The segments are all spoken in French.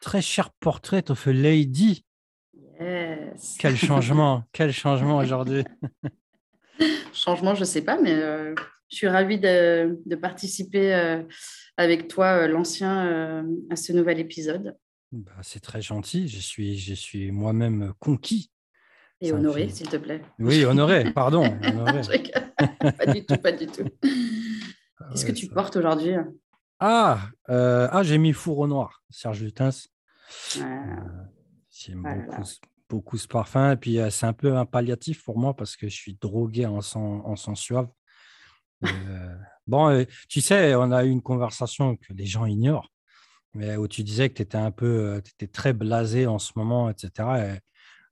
Très cher portrait of a lady. Yes. Quel changement, quel changement aujourd'hui. Changement, je ne sais pas, mais euh, je suis ravie de, de participer euh, avec toi, euh, l'ancien, à ce nouvel épisode. Bah, c'est très gentil. Je suis, je suis moi-même conquis. Et Ça honoré, fait- s'il te plaît. Oui, honoré, pardon. honoré. Pas du tout, pas du tout. Ah Qu'est-ce que tu portes aujourd'hui Ah, euh, ah j'ai mis four au noir, Serge Lutens. Ah, J'aime là beaucoup, beaucoup ce parfum. Et puis, euh, c'est un peu un palliatif pour moi parce que je suis drogué en sang, en sang suave. Euh, bon, euh, tu sais, on a eu une conversation que les gens ignorent, mais où tu disais que tu étais un peu, tu étais très blasé en ce moment, etc. Et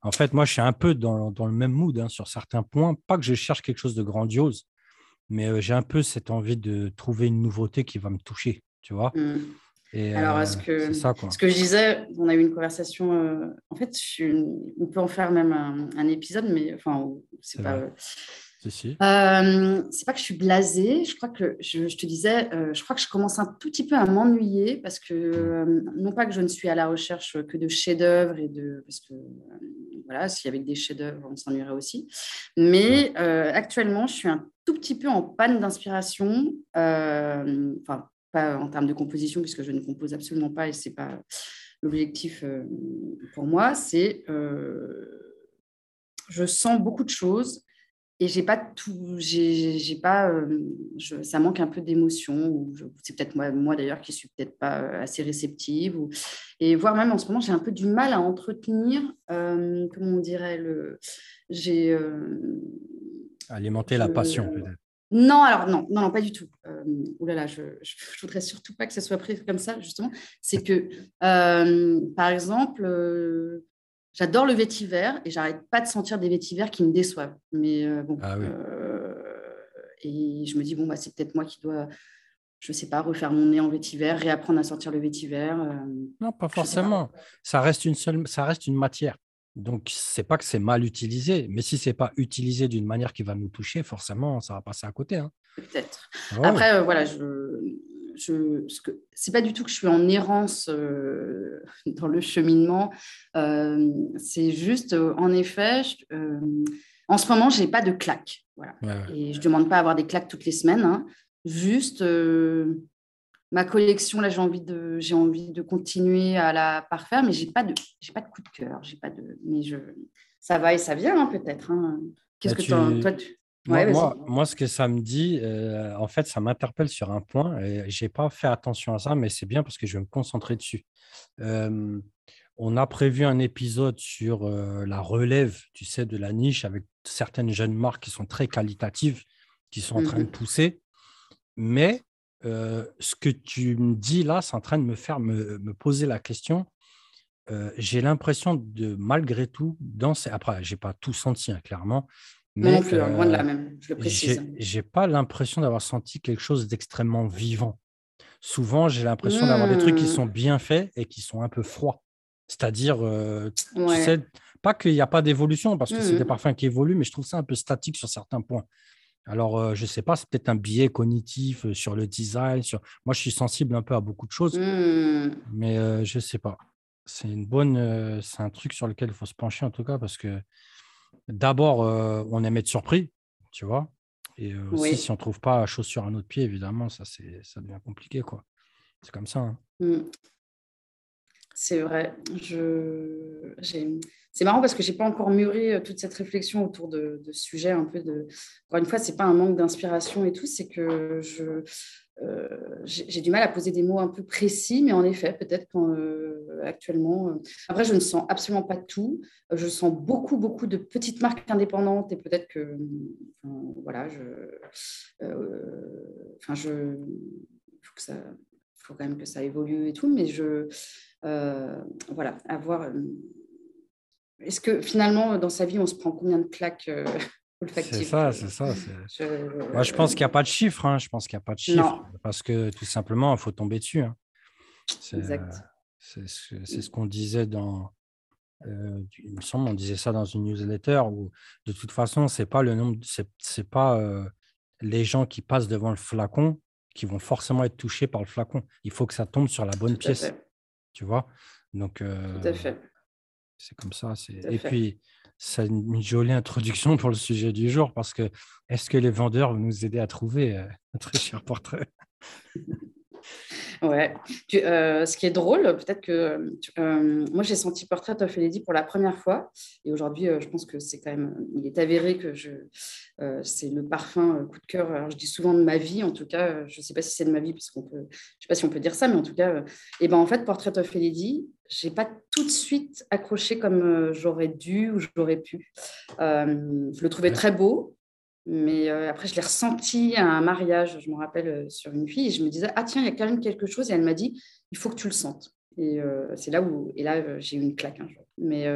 en fait, moi, je suis un peu dans, dans le même mood hein, sur certains points. Pas que je cherche quelque chose de grandiose, mais euh, j'ai un peu cette envie de trouver une nouveauté qui va me toucher, tu vois? Et, Alors, euh, est-ce que- ça. Ce que je disais, on a eu une conversation. euh, en fait, je suis- on peut en faire même un, un épisode, mais enfin, c'est pas. vrai. Si, si. Euh, c'est pas que je suis blasée. Je crois que je, je te disais, euh, je crois que je commence un tout petit peu à m'ennuyer parce que euh, non pas que je ne suis à la recherche que de chefs-d'œuvre et de parce que euh, voilà, s'il y avait que des chefs-d'œuvre, on s'ennuierait aussi. Mais euh, actuellement, je suis un tout petit peu en panne d'inspiration. euh, Enfin, pas en termes de composition puisque je ne compose absolument pas et c'est pas l'objectif euh, pour moi. C'est euh, je sens beaucoup de choses et j'ai pas tout j'ai pas euh, je- ça manque un peu d'émotion c'est peut-être moi moi d'ailleurs qui suis peut-être pas assez réceptive ou et voire même en ce moment j'ai un peu du mal à entretenir euh, comment on dirait le j'ai euh, Alimenter la passion, peut-être. Non, alors non, non, non, pas du tout. Euh, oulala, je, je, je voudrais surtout pas que ça soit pris comme ça, justement. C'est que, euh, par exemple, euh, j'adore le vétiver et j'arrête pas de sentir des vétivers qui me déçoivent. Mais bon, Ah oui. et je me dis, bon, bah, c'est peut-être moi qui dois, je sais pas, refaire mon nez en vétiver, réapprendre à sortir le vétiver. Non, pas. forcément. Ça reste une seule, ça reste une matière. Donc, c'est pas que c'est mal utilisé, mais si c'est pas utilisé d'une manière qui va nous toucher, forcément, ça va passer à côté. Hein. Peut-être. Ouais. Après, euh, voilà, je, je, c'est pas du tout que je suis en errance euh, dans le cheminement. Euh, c'est juste, en effet, je- en ce moment, j'ai pas de claque. Voilà. Ouais, ouais. Et je demande pas à avoir des claques toutes les semaines. hein. Juste ma collection, là, j'ai envie de, j'ai envie de continuer à la parfaire, mais j'ai pas de, j'ai pas de coup de cœur. J'ai pas de, mais je, ça va et ça vient hein, peut-être. hein. Qu'est-ce Bah, que tu- toi, tu- Moi, Ouais, moi, moi, ce que ça me dit, euh, en fait, ça m'interpelle sur un point. Et j'ai pas fait attention à ça, mais c'est bien parce que je vais me concentrer dessus. Euh, on a prévu un épisode sur euh, la relève, tu sais, de la niche avec certaines jeunes marques qui sont très qualitatives, qui sont en train de Mhm. pousser. Mais euh, ce que tu me dis là, c'est en train de me faire me, me poser la question. Euh, j'ai l'impression de, malgré tout, dans ces... Après, j'ai pas tout senti, hein, clairement. Mais, non plus, hein, loin de là même, je le j'ai précise. j'ai pas l'impression d'avoir senti quelque chose d'extrêmement vivant. Souvent, j'ai l'impression d'avoir des trucs qui Hmm. sont bien faits et qui sont un peu froids. C'est-à-dire, euh, tu sais, pas qu'il n'y a pas d'évolution, parce que c'est des Mhm. parfums qui évoluent, mais je trouve ça un peu statique sur certains points. Alors, euh, je sais pas, c'est peut-être un biais cognitif euh, sur le design. Sur... Moi, je suis sensible un peu à beaucoup de choses, Hmm. mais euh, je sais pas. C'est une bonne, euh, c'est un truc sur lequel il faut se pencher en tout cas, parce que d'abord, on aime être surpris, tu vois. Et aussi, Oui. si on trouve pas chaussure à notre pied, évidemment, ça, c'est, ça devient compliqué, quoi. C'est comme ça. hein. Hmm. C'est vrai. Je... C'est marrant parce que j'ai pas encore mûri euh, toute cette réflexion autour de, de ce sujet un peu de. Encore une fois, c'est pas un manque d'inspiration et tout, c'est que je euh, j'ai du mal à poser des mots un peu précis, mais en effet, peut-être quand, euh, euh, Après, je ne sens absolument pas tout. Je sens beaucoup, beaucoup de petites marques indépendantes et peut-être que, voilà, je, enfin, je, faut que ça, faut quand même que ça évolue et tout, mais je, voilà, avoir. euh, Est-ce que finalement, dans sa vie, on se prend combien de claques euh, C'est ça, c'est ça. je- Moi, je pense qu'il n'y a pas de chiffre. hein, Je pense qu'il n'y a pas de chiffre. Non. Parce que tout simplement, il faut tomber dessus. hein. C'est, Exact. euh, C'est ce, qu'on disait dans. euh, il me semble, on disait ça dans une newsletter où de toute façon, c'est pas le nombre, c'est, pas euh, les gens qui passent devant le flacon qui vont forcément être touchés par le flacon. Il faut que ça tombe sur la bonne pièce. Tu vois? Donc, Tout à fait. C'est comme ça. Et puis, c'est une jolie introduction pour le sujet du jour parce que est-ce que les vendeurs vont nous aider à trouver un euh, très cher portrait? Ouais. Euh, ce qui est drôle, peut-être que euh, moi j'ai senti Portrait of Lady pour la première fois et aujourd'hui je pense que c'est quand même, il est avéré que je, c'est le parfum coup de cœur. Alors je dis souvent de ma vie, en tout cas, je ne sais pas si c'est de ma vie parce qu'on peut, je sais pas si on peut dire ça, mais en tout cas, et ben en fait Portrait of Lady, j'ai pas tout de suite accroché comme euh, j'aurais dû ou j'aurais pu. Euh, je le trouvais très beau, mais euh, après, je l'ai ressenti à un mariage, je me rappelle, sur une fille, et je me disais, ah tiens, il y a quand même quelque chose, et elle m'a dit, il faut que tu le sentes. Et c'est là où, et là, j'ai eu une claque un jour. Mais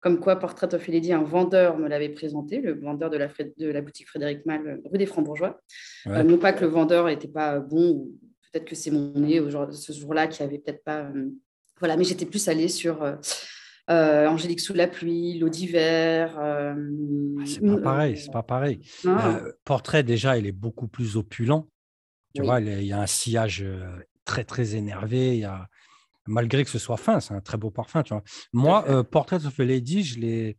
comme quoi, Portrait of Lady, un vendeur me l'avait présenté, le vendeur de la, de la boutique Frédéric Mal, rue des Francs-Bourgeois. non pas que le vendeur n'était pas bon, ou peut-être que c'est mon nez ce jour-là qui avait peut-être pas voilà, mais j'étais plus allée sur euh, euh, Angélique sous la pluie, l'eau d'hiver. Euh, ah, c'est pas pareil, c'est pas pareil. portrait, déjà, il est beaucoup plus opulent. Tu vois, il y a un sillage très, très énervé. Il y a... Malgré que ce soit fin, c'est un très beau parfum. Tu vois. Moi, Portrait of a Lady, je l'ai.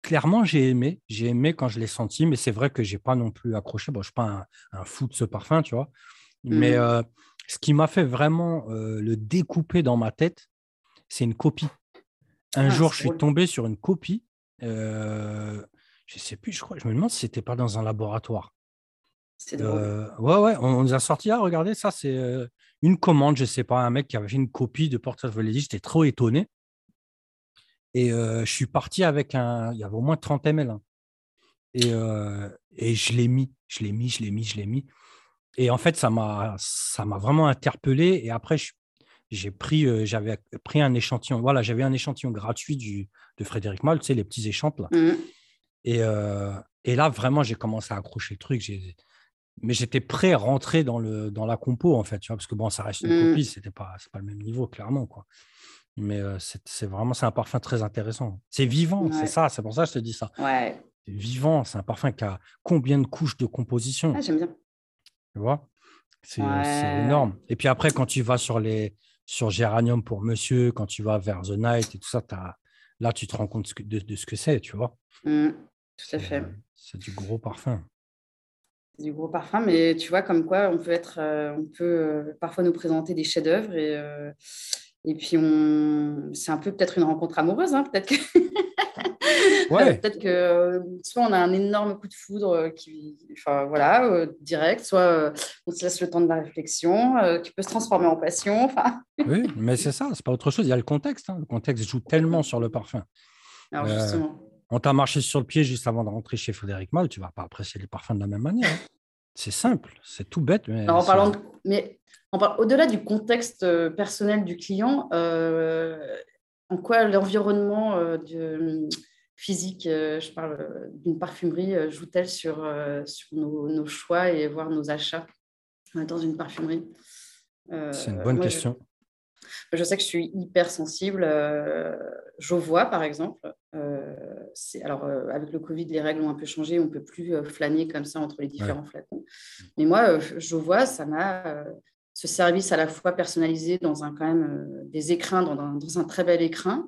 Clairement, j'ai aimé. J'ai aimé quand je l'ai senti, mais c'est vrai que j'ai pas non plus accroché. Bon, je suis pas un, fou de ce parfum, tu vois. Mais mmh ce qui m'a fait vraiment le découper dans ma tête, c'est une copie. Un ah, jour, je suis tombé sur une copie. je ne sais plus, je crois. Je me demande si c'était pas dans un laboratoire. C'est drôle. ouais, ouais, on, nous a sorti. Ah, regardez, ça, c'est une commande. Je ne sais pas, un mec qui avait fait une copie de Portrait of Lady. J'étais trop étonné. Et je suis parti avec un. Il y avait au moins 30 ml. Hein. Et, et je l'ai mis, je l'ai mis, je l'ai mis, je l'ai mis. Et en fait, ça m'a, ça m'a vraiment interpellé. Et après, j'ai pris, euh, j'avais pris un échantillon. Voilà, j'avais un échantillon gratuit du, de Frédéric Malle, tu sais, les petits échantillons là. Mmh. Et, euh, et, là, vraiment, j'ai commencé à accrocher le truc. Mais j'étais prêt à rentrer dans, le, dans la compo, en fait, tu vois, parce que bon, ça reste une mmh. copie, c'était pas, c'est pas le même niveau, clairement, quoi. Mais euh, c'est, vraiment, c'est un parfum très intéressant. C'est vivant, c'est ça, c'est pour ça que je te dis ça. Ouais. C'est vivant, c'est un parfum qui a combien de couches de composition? Ah, J'aime bien. Tu vois? C'est énorme. Et puis après, quand tu vas sur les sur Géranium pour monsieur, quand tu vas vers The Night et tout ça, as, là, tu te rends compte de, ce que c'est, tu vois. Mmh, tout à fait. C'est du gros parfum. Du gros parfum, mais tu vois, comme quoi on peut être, euh, on peut euh, parfois nous présenter des chefs-d'œuvre et, euh, et puis on, c'est un peu peut-être une rencontre amoureuse, hein, peut-être que Peut-être que soit on a un énorme coup de foudre euh, qui, enfin voilà, euh, direct, soit euh, on se laisse le temps de la réflexion, qui peut se transformer en passion. Enfin. oui, mais c'est ça, c'est pas autre chose. Il y a le contexte. Hein. Le contexte joue tellement sur le parfum. Alors justement. On t'a marché sur le pied juste avant de rentrer chez Frédéric Malle, tu vas pas apprécier les parfums de la même manière. Hein. C'est simple, c'est tout bête. Mais en parlant mais au-delà du contexte personnel du client, en quoi l'environnement physique, euh, je parle euh, d'une parfumerie, euh, joue-t-elle sur, sur nos, choix et voir nos achats dans une parfumerie? C'est une bonne question. Je, sais que je suis hyper sensible. je vois, par exemple, alors avec le Covid, les règles ont un peu changé, on ne peut plus flâner comme ça entre les différents flacons. Mais moi, je vois, ça m'a ce service à la fois personnalisé dans un quand même des écrins, dans un, dans un très bel écrin,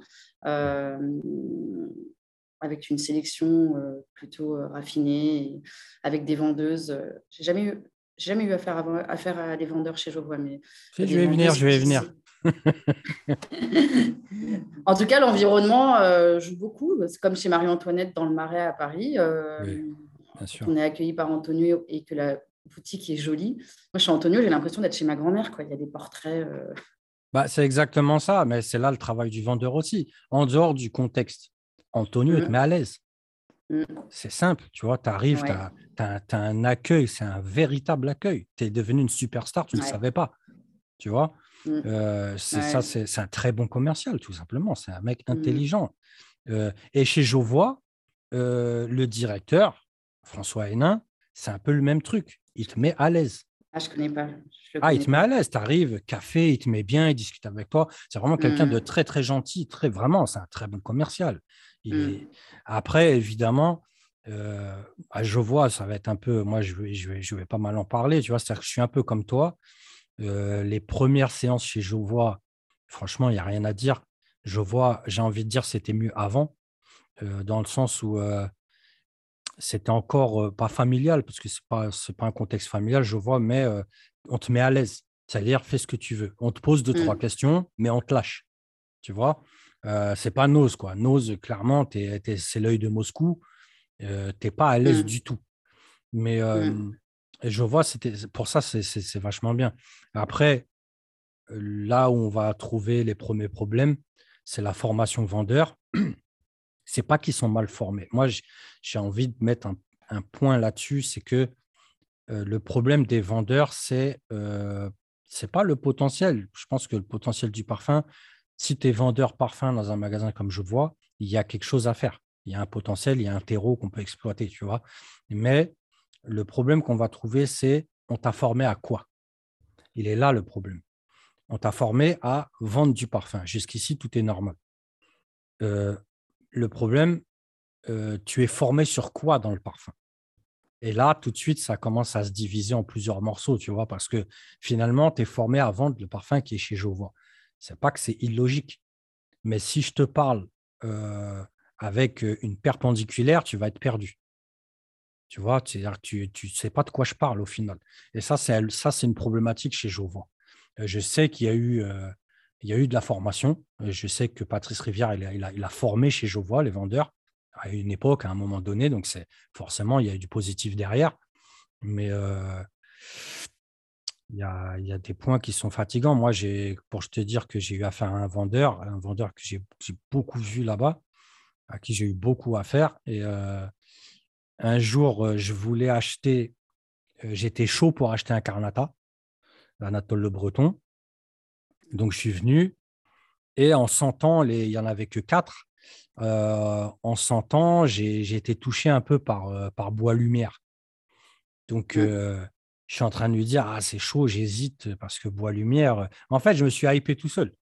avec une sélection euh, plutôt euh, raffinée, avec des vendeuses. Euh, j'ai jamais eu, jamais eu affaire à, affaire à des vendeurs chez Jovois, mais je vais venir, je vais venir. en tout cas, l'environnement joue beaucoup. C'est comme chez Marie-Antoinette dans le Marais à Paris. On est accueilli par Antonio et que la boutique est jolie. Moi, chez Antonio, j'ai l'impression d'être chez ma grand-mère. Il y a des portraits. Bah, c'est exactement ça, mais c'est là le travail du vendeur aussi. En dehors du contexte, Antonio, il te mmh. met à l'aise. Mmh. C'est simple, tu vois, tu arrives, tu as, un accueil, c'est un véritable accueil. Tu es devenu une superstar, tu ne le savais pas, tu vois? Mmh. Euh, c'est ça, c'est un très bon commercial, tout simplement. C'est un mec intelligent. Euh, et chez Jovois, euh, le directeur, François Hénin, c'est un peu le même truc. Il te met à l'aise. Ah, je connais pas. ah, il te met à l'aise. Tu arrives, café, il te met bien, il discute avec toi. C'est vraiment quelqu'un de très, très gentil. Très, vraiment, c'est un très bon commercial. Mmh. Après, évidemment, bah, je vois, ça va être un peu, moi je vais, je vais, je vais pas mal en parler, tu vois, c'est-à-dire que je suis un peu comme toi. les premières séances chez Je vois, franchement, il n'y a rien à dire. Je vois, j'ai envie de dire, c'était mieux avant, dans le sens où c'était encore pas familial, parce que ce n'est pas, pas un contexte familial, je vois, mais on te met à l'aise. C'est-à-dire, fais ce que tu veux. On te pose deux, trois mmh. questions, mais on te lâche. Tu vois? Euh, C'est pas Nose, quoi. Nose, clairement, c'est l'œil de Moscou. Euh, tu n'es pas à l'aise mmh. du tout. Mais mmh. je vois, pour ça, c'est vachement bien. Après, là où on va trouver les premiers problèmes, c'est la formation vendeur. c'est pas qu'ils sont mal formés. Moi, j'ai envie de mettre un, point là-dessus, c'est que le problème des vendeurs, c'est c'est pas le potentiel. Je pense que le potentiel du parfum, si tu es vendeur parfum dans un magasin comme je vois, il y a quelque chose à faire. Il y a un potentiel, il y a un terreau qu'on peut exploiter, tu vois. Mais le problème qu'on va trouver, c'est on t'a formé à quoi? Il est là le problème. On t'a formé à vendre du parfum. Jusqu'ici, tout est normal. Euh, le problème, euh, tu es formé sur quoi dans le parfum? Et là, tout de suite, ça commence à se diviser en plusieurs morceaux, tu vois, parce que finalement, tu es formé à vendre le parfum qui est chez Jovois. C'est pas que c'est illogique, mais si je te parle avec une perpendiculaire, tu vas être perdu. Tu vois, tu ne sais pas de quoi je parle au final. Et ça, c'est ça, c'est une problématique chez. Euh, je sais qu'il y a eu, il y a eu de la formation. Je sais que Patrice Rivière, il a, il a formé chez Jovois les vendeurs à une époque, à un moment donné. Donc, c'est forcément, il y a du positif derrière. Mais il, y a, il, y a, des points qui sont fatigants. Moi, pour te dire que j'ai eu affaire à un vendeur, un vendeur que j'ai beaucoup vu là-bas, à qui j'ai eu beaucoup à faire. Et euh, un jour, euh, je voulais acheter, j'étais chaud pour acheter un Carnata, l'Anatole Le Breton. Donc, je suis venu et en sentant, les, il n'y en avait que quatre. Euh, en sentant, j'ai été touché un peu par, euh, par Bois Lumière. Donc, euh, je suis en train de lui dire Ah, c'est chaud, j'hésite parce que Bois Lumière. En fait, je me suis hypé tout seul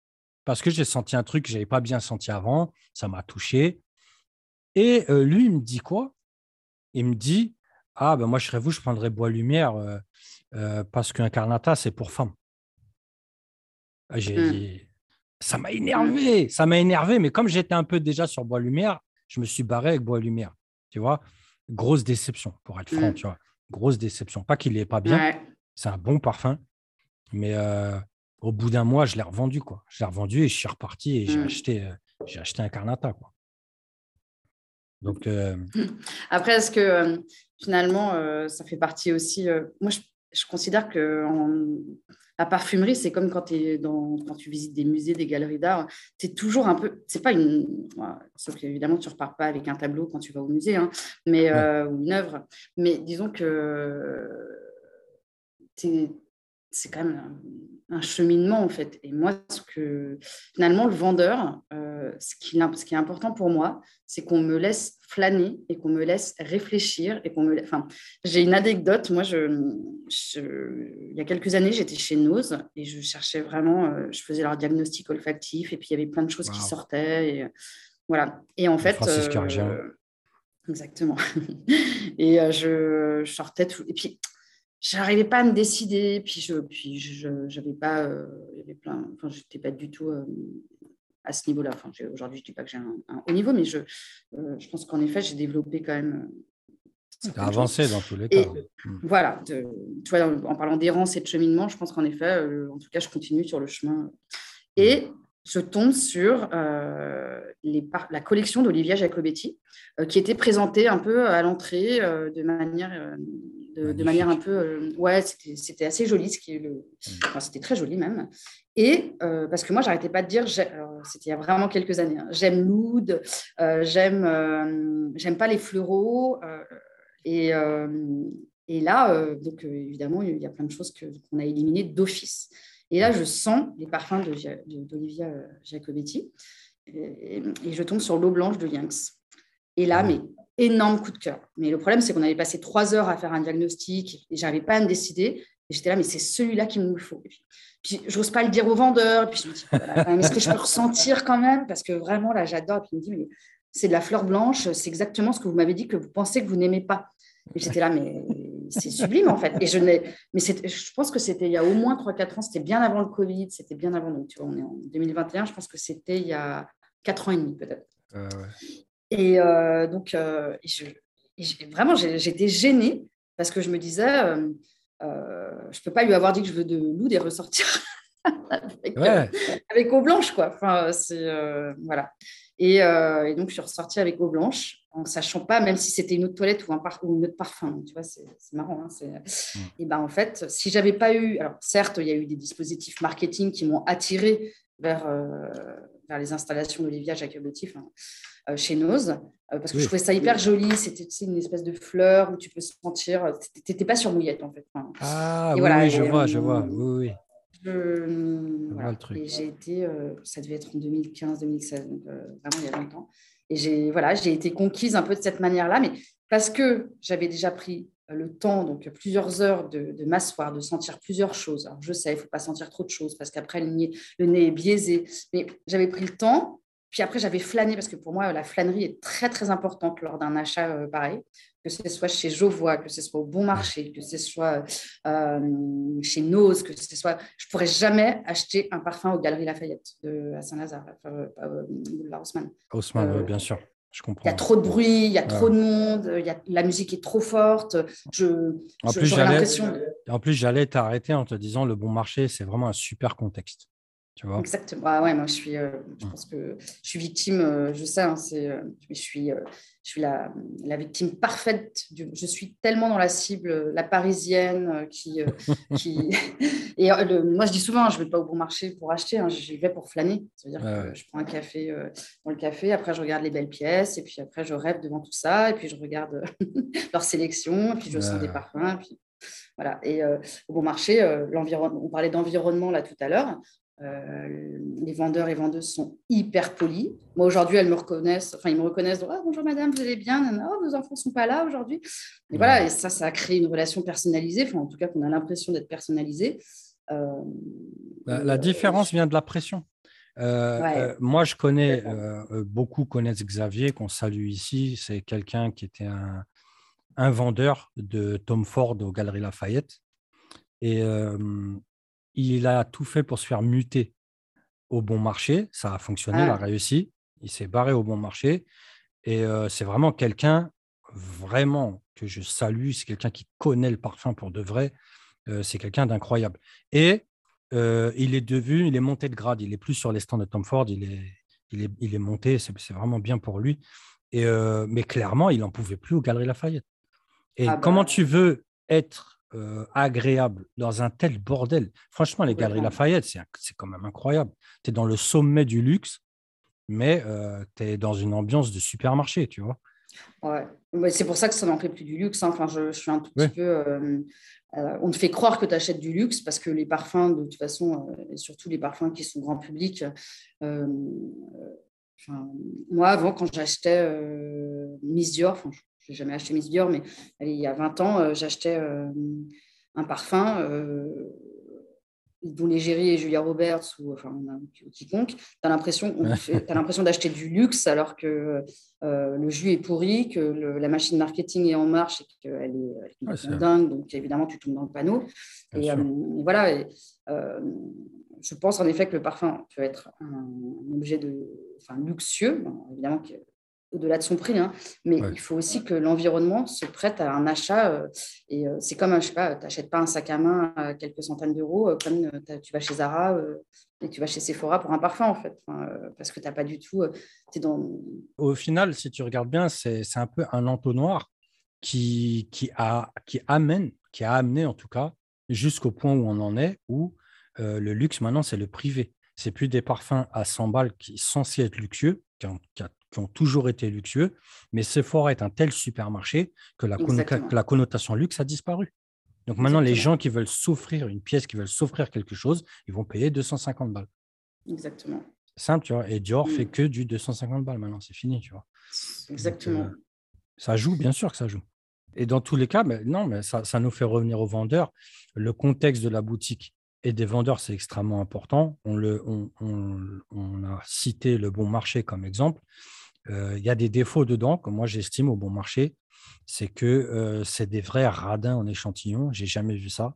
parce que j'ai senti un truc que je n'avais pas bien senti avant. Ça m'a touché. Et lui, il me dit quoi? Il me dit Ah, ben moi, je serais vous, je prendrais Bois Lumière parce qu'un Carnata, c'est pour femmes. J'ai mmh. dit ça m'a énervé, ça m'a énervé, mais comme j'étais un peu déjà sur Bois Lumière, je me suis barré avec Bois Lumière. Tu vois, grosse déception, pour être franc, mmh. tu vois? Grosse déception. Pas qu'il n'est pas bien, c'est un bon parfum, mais euh, au bout d'un mois, je l'ai revendu, quoi. Je l'ai revendu et je suis reparti et j'ai acheté, euh, j'ai acheté un Carnata, quoi. Donc, euh, Après, est-ce que finalement, ça fait partie aussi. moi, je, je, considère que en, la parfumerie, c'est comme quand, es dans, quand tu visites des musées, des galeries d'art. Tu es toujours un peu. C'est pas une. Sauf qu'évidemment, tu repars pas avec un tableau quand tu vas au musée, hein, mais, euh, ou une œuvre. Mais disons que c'est quand même un, cheminement, en fait. Et moi, ce que, finalement, le vendeur, euh, ce, qui, ce qui est important pour moi, c'est qu'on me laisse flâner et qu'on me laisse réfléchir. et qu'on me enfin, J'ai une anecdote. Moi, je, il y a quelques années, j'étais chez Nose et je cherchais vraiment, euh, je faisais leur diagnostic olfactif et puis il y avait plein de choses qui sortaient. Et, voilà. Et en fait. Euh, exactement. et je, je sortais tout. Et puis, j'arrivais pas à me décider. Puis je, puis je, j'avais pas, euh, plein, enfin, j'étais pas du tout euh, à ce niveau-là. Enfin, aujourd'hui, je dis pas que j'ai un, haut niveau, mais je, euh, je pense qu'en effet, j'ai développé quand même. Tu as avancé dans tous les cas. Hmm. Voilà, de, tu vois, en, parlant d'errance et de cheminement, je pense qu'en effet, en tout cas, je continue sur le chemin. Et hmm. je tombe sur les la collection d'Olivia Jacobetti, qui était présentée un peu à l'entrée de manière de, manière un peu. Euh, ouais, c'était assez joli, ce qui est le, mm. c'était très joli même. Et euh, parce que moi, j'arrêtais pas de dire, c'était il y a vraiment quelques années, hein, j'aime l'oud, euh, j'aime, j'aime pas les fleuraux. et, et là, donc évidemment, il y a plein de choses qu'on a éliminées d'office. Et là, je sens les parfums d'Olivia Jacobetti et, et, je tombe sur l'eau blanche de Lynx. Et là, mais énorme coup de cœur. Mais le problème, c'est qu'on avait passé trois heures à faire un diagnostic et j'avais pas à me décider. Et j'étais là, mais c'est celui-là qu'il me faut. Et puis, puis j'ose pas le dire au vendeur. Et puis je me dis, est-ce que je peux ressentir quand même? Parce que vraiment, là, j'adore. Et puis il me dit, mais c'est de la fleur blanche, c'est exactement ce que vous m'avez dit que vous pensez que vous n'aimez pas. Et j'étais là, mais c'est sublime en fait. Et je mais je pense que c'était il y a au moins 3-4 ans, c'était bien avant le Covid, c'était bien avant, donc tu vois, on est en 2021, je pense que c'était il y a 4 ans et demi peut-être. Et euh, donc, euh, je, vraiment, j'étais gênée parce que je me disais, euh, je ne peux pas lui avoir dit que je veux de Lou des ressortir avec, avec, eau blanche, quoi. Enfin, c'est, voilà. Et, et, donc, je suis ressortie avec eau blanche en sachant pas, même si c'était une autre toilette ou, un par ou une autre parfum. Tu vois, c'est marrant. Hein, mm. Et ben en fait, si j'avais pas eu, alors certes, il y a eu des dispositifs marketing qui m'ont attiré vers, vers les installations d'Olivia hein, euh, chez Nose, euh, parce que je trouvais ça hyper joli. C'était une espèce de fleur où tu peux sentir. Tu n'étais pas sur mouillette en fait. ah oui, voilà, je vois, je vois. Oui, oui. Et j'ai été, ça devait être en 2015-2016, donc vraiment il y a longtemps. Et j'ai voilà, j'ai été conquise un peu de cette manière-là, mais parce que j'avais déjà pris le temps, donc plusieurs heures de, m'asseoir, de sentir plusieurs choses. Alors je sais, il ne faut pas sentir trop de choses parce qu'après le nez, le nez est biaisé, mais j'avais pris le temps. Puis après, j'avais flâné parce que pour moi, la flânerie est très, très importante lors d'un achat euh, pareil, que ce soit chez Jovois, que ce soit au Bon Marché, que ce soit euh, chez Nose, que ce soit. Je ne pourrais jamais acheter un parfum aux Galeries Lafayette de, à Saint-Lazare, euh, la Haussmann. Haussmann, bien sûr. Il y a trop de bruit, il y a trop de monde, il y a, la musique est trop forte. Je, en, plus, j'allais, en plus, j'allais t'arrêter en te disant le bon marché, c'est vraiment un super contexte. Exactement. Ah ouais, moi, je suis, euh, je pense que je suis victime, euh, je sais, hein, c'est, euh, je suis, je suis la, la, victime parfaite. je suis tellement dans la cible, la parisienne qui. qui et moi, je dis souvent, je ne vais pas au bon marché pour acheter, hein, j'y vais pour flâner. C'est-à-dire que je prends un café dans le café, après, je regarde les belles pièces, et puis après, je rêve devant tout ça, et puis je regarde leur sélection, et puis je sens des parfums. Et puis, voilà. Et au bon marché, l'environnement, on parlait d'environnement là tout à l'heure. Euh, les vendeurs et vendeuses sont hyper polis. Moi, aujourd'hui, elles me reconnaissent, enfin, ils me reconnaissent oh, bonjour madame, vous allez bien oh, Vos enfants ne sont pas là aujourd'hui. Et voilà, et ça, ça a créé une relation personnalisée, enfin, en tout cas, qu'on a l'impression d'être personnalisé. Euh, la, différence vient de la pression. Euh, moi, je connais, beaucoup connaissent Xavier, qu'on salue ici. C'est quelqu'un qui était un, un, vendeur de Tom Ford aux Galeries Lafayette. Et il a tout fait pour se faire muter au bon marché. Ça a fonctionné, il a ah. réussi. Il s'est barré au bon marché. Et c'est vraiment quelqu'un vraiment que je salue. C'est quelqu'un qui connaît le parfum pour de vrai. c'est quelqu'un d'incroyable. Et il est devenu, il est monté de grade. Il est plus sur les stands de Tom Ford. Il est, il est, il est monté. C'est vraiment bien pour lui. Et, mais clairement, il n'en pouvait plus aux Galeries Lafayette. Et ah comment bah. tu veux être euh, agréable dans un tel bordel. Franchement, les Galeries Lafayette, c'est quand même incroyable. Tu es dans le sommet du luxe, mais euh, tu es dans une ambiance de supermarché, tu vois. Ouais, c'est pour ça que ça n'en fait plus du luxe. Hein. Enfin, je, suis un tout petit peu. Euh, on te fait croire que tu achètes du luxe parce que les parfums, de toute façon, et surtout les parfums qui sont grand public, moi, avant, quand j'achetais Miss Dior, je n'ai jamais acheté Miss Dior, mais il y a 20 ans, euh, j'achetais euh, un parfum euh, dont l'égérie et Julia Roberts ou enfin, quiconque, tu as l'impression d'acheter du luxe alors que le jus est pourri, que la machine marketing est en marche et qu'elle est, dingue. Donc évidemment, tu tombes dans le panneau. Et, voilà. je pense en effet que le parfum peut être un, objet de, enfin, luxueux, évidemment au-delà de son prix, hein. mais il faut aussi que l'environnement se prête à un achat. Euh, et euh, c'est comme, je sais pas, tu n'achètes pas un sac à main à quelques centaines d'euros, euh, comme tu vas chez Zara et tu vas chez Sephora pour un parfum, en fait, parce que tu n'as pas du tout. Es dans... Au final, si tu regardes bien, c'est un peu un entonnoir qui, qui, a, qui amène, qui a amené en tout cas, jusqu'au point où on en est, où le luxe maintenant, c'est le privé. C'est plus des parfums à 100 balles qui sont censés être luxueux, qui, ont, qui, qui ont toujours été luxueux, mais Sephora est un tel supermarché que la, la connotation luxe a disparu. Donc maintenant, les gens qui veulent s'offrir une pièce, qui veulent s'offrir quelque chose, ils vont payer 250 balles. Exactement. Simple, tu vois. Et Dior fait mm. que du 250 balles maintenant, c'est fini, tu vois. Exactement. Euh, ça joue, bien sûr que ça joue. Et dans tous les cas, mais non, mais ça, ça nous fait revenir aux vendeurs. Le contexte de la boutique et des vendeurs, c'est extrêmement important. On, le, on, on, a cité le bon marché comme exemple. Il y a des défauts dedans, que moi j'estime au bon marché. C'est que c'est des vrais radins en échantillon. J'ai jamais vu ça.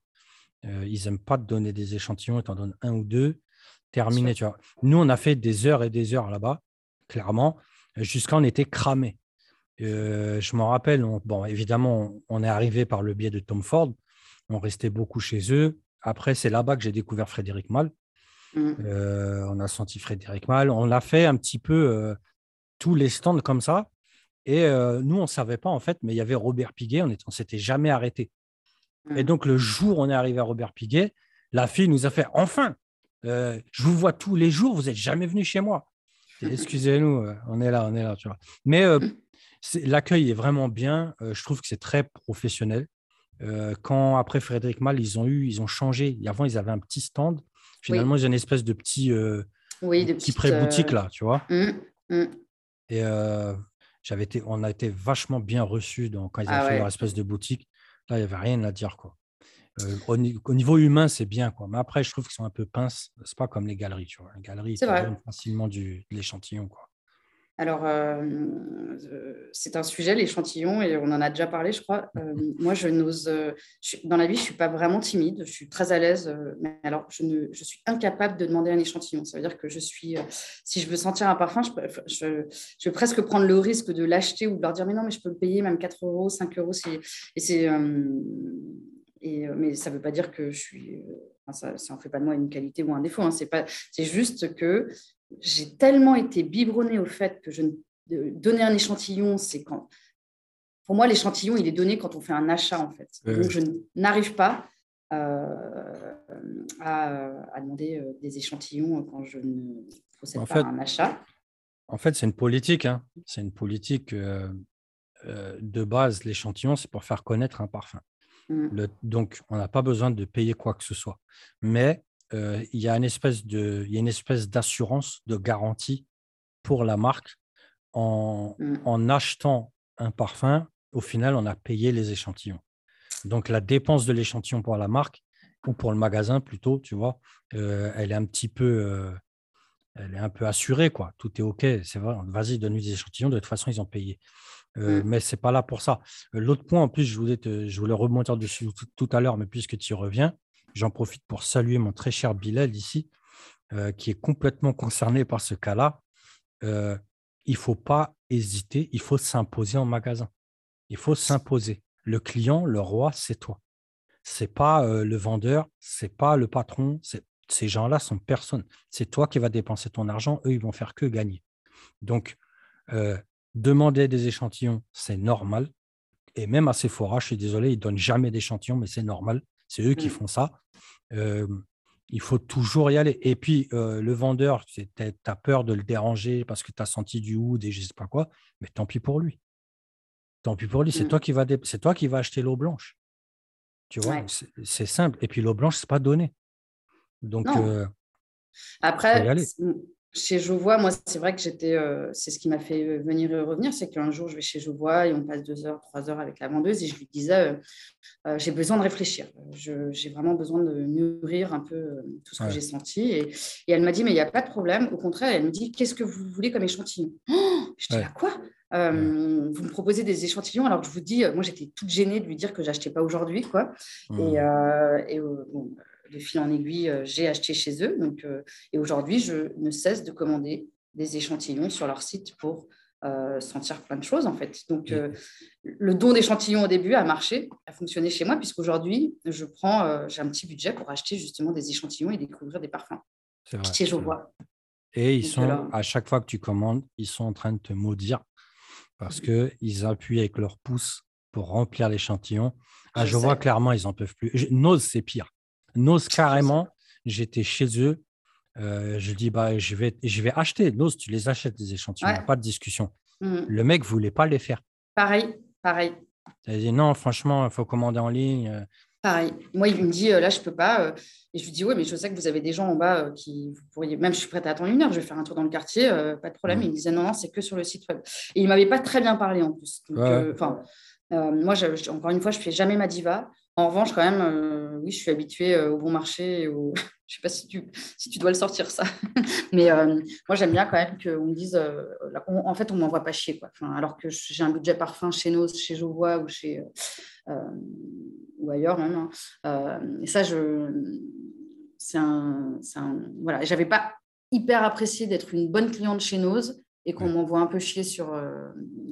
ils n'aiment pas te donner des échantillons, ils t'en donnent un ou deux. Terminé, tu vois. Nous, on a fait des heures et des heures là-bas, clairement, jusqu'à on était cramés. je m'en rappelle, bon, évidemment, on est arrivé par le biais de Tom Ford. On restait beaucoup chez eux. Après, c'est là-bas que j'ai découvert Frédéric Mal. Mmh. on a senti Frédéric Mal. On a fait un petit peu tous les stands comme ça. Et nous, on ne savait pas en fait, mais il y avait Robert Piguet, on ne s'était jamais arrêté. Et mmh. donc, le jour où on est arrivé à Robert Piguet, la fille nous a fait Enfin, je vous vois tous les jours, vous n'êtes jamais venu chez moi. Excusez-nous, on est là, on est là, tu vois. Mais mmh. l'accueil est vraiment bien. je trouve que c'est très professionnel. Quand après Frédéric Mal, ils ont eu, ils ont changé. Avant, ils avaient un petit stand. Finalement, ils ont une espèce de petit, oui, de petit pré-boutique là, tu vois. Et j'avais été, on a été vachement bien reçus quand ils ont ah fait leur espèce de boutique. Là, il n'y avait rien à dire. Quoi. au, niveau humain, c'est bien. Quoi. Mais après, je trouve qu'ils sont un peu pinces. C'est pas comme les galeries. Tu vois. Les galeries, ils facilement du, de l'échantillon. Quoi. Alors, euh, c'est un sujet, l'échantillon, et on en a déjà parlé, je crois. Euh, moi, je n'ose. dans la vie, je ne suis pas vraiment timide, je suis très à l'aise, mais alors, je, ne, je, suis incapable de demander un échantillon. Ça veut dire que je suis. si je veux sentir un parfum, je, je, je vais presque prendre le risque de l'acheter ou de leur dire Mais non, mais je peux le payer même 4 euros, 5 euros. Et c'est. Et, mais ça ne veut pas dire que je suis. ça n'en fait pas de moi une qualité ou un défaut. Hein. C'est juste que j'ai tellement été biberonnée au fait que je donner un échantillon, c'est quand. Pour moi, l'échantillon, il est donné quand on fait un achat, en fait. Donc, je n'arrive pas euh, à, demander euh, des échantillons quand je ne procède pas à un achat. En fait, c'est une politique. Hein. C'est une politique euh, de base. L'échantillon, c'est pour faire connaître un parfum. Mmh. donc, on n'a pas besoin de payer quoi que ce soit. Mais il y a une espèce de, il y a une espèce d'assurance, de garantie pour la marque en, mmh. en, achetant un parfum. Au final, on a payé les échantillons. Donc la dépense de l'échantillon pour la marque ou pour le magasin plutôt, tu vois, elle est un petit peu, elle est un peu assurée quoi. Tout est ok, c'est vrai. Vas-y, donne-nous des échantillons. De toute façon, ils ont payé. Mmh. Mais c'est pas là pour ça. L'autre point, en plus, je voulais, te, je voulais remonter dessus tout à l'heure, mais puisque tu y reviens, J'en profite pour saluer mon très cher Bilal ici, euh, qui est complètement concerné par ce cas-là. Euh, il ne faut pas hésiter, il faut s'imposer en magasin. Il faut s'imposer. Le client, le roi, c'est toi. Ce n'est pas euh, le vendeur, ce n'est pas le patron. Ces gens-là sont personne. C'est toi qui vas dépenser ton argent. Eux, ils vont faire que gagner. Donc, demander des échantillons, c'est normal. Et même à Sephora, je suis désolé, ils ne donnent jamais d'échantillons, mais c'est normal. C'est eux qui mmh. font ça. il faut toujours y aller. Et puis, le vendeur, tu as peur de le déranger parce que tu as senti du oud et je ne sais pas quoi, mais tant pis pour lui. Tant pis pour lui, c'est mmh. toi, qui va c'est toi qui va acheter l'eau blanche. Tu vois, c'est simple. Et puis, l'eau blanche, ce n'est pas donné. Donc, après, chez Jovois, moi, c'est vrai que j'étais, euh, c'est ce qui m'a fait euh, venir et revenir, c'est qu'un jour, je vais chez Jovois et on passe deux heures, trois heures avec la vendeuse et je lui disais, euh, j'ai besoin de réfléchir. j'ai vraiment besoin de mûrir un peu tout ce que j'ai senti. Et, elle m'a dit, mais il n'y a pas de problème. Au contraire, elle me dit, qu'est-ce que vous voulez comme échantillon? Oh Je dis, à ah, quoi? Vous me proposez des échantillons alors que je vous dis, moi, j'étais toute gênée de lui dire que j'achetais pas aujourd'hui, quoi. Et, mmh. et bon, de fil en aiguille, euh, j'ai acheté chez eux. Donc, euh, et aujourd'hui, je ne cesse de commander des échantillons sur leur site pour euh, sentir plein de choses en fait. Donc le don d'échantillons au début a marché, a fonctionné chez moi puisqu'aujourd'hui je prends, j'ai un petit budget pour acheter justement des échantillons et découvrir des parfums. C'est je vois. Et ils sont à chaque fois que tu commandes, ils sont en train de te maudire parce mmh. que ils appuient avec leur pouce pour remplir l'échantillon. Ah, je, vois clairement, ils en peuvent plus. Nose, c'est pire. Nose, carrément, j'étais chez eux. Euh, je dis, bah, je, vais, je vais acheter. Nose, tu les achètes, des échantillons, pas de discussion. Mmh. Le mec ne voulait pas les faire. Pareil, pareil. Il a dit, non, franchement, il faut commander en ligne. Euh. Pareil. Moi, il me dit, euh, là, je ne peux pas. Et je lui dis, oui, mais je sais que vous avez des gens en bas qui vous pourriez. Même, je suis prête à attendre une heure, je vais faire un tour dans le quartier, pas de problème. Mmh. Il me disait, non, non, c'est que sur le site web. Et il ne m'avait pas très bien parlé en plus. moi, encore une fois, je ne fais jamais ma diva En revanche, quand même, oui, je suis habituée au bon marché. Au... je ne sais pas si tu, dois le sortir, ça. Mais moi, j'aime bien quand même qu'on me dise, en fait, on ne m'envoie pas chier. Quoi. Alors que j'ai un budget parfum chez Nos, chez Jovois ou, chez, ou ailleurs même. Hein. et ça, je... c'est un, un... Voilà, j'avais pas hyper apprécié d'être une bonne cliente chez Nose et qu'on m'envoie un peu chier sur, euh,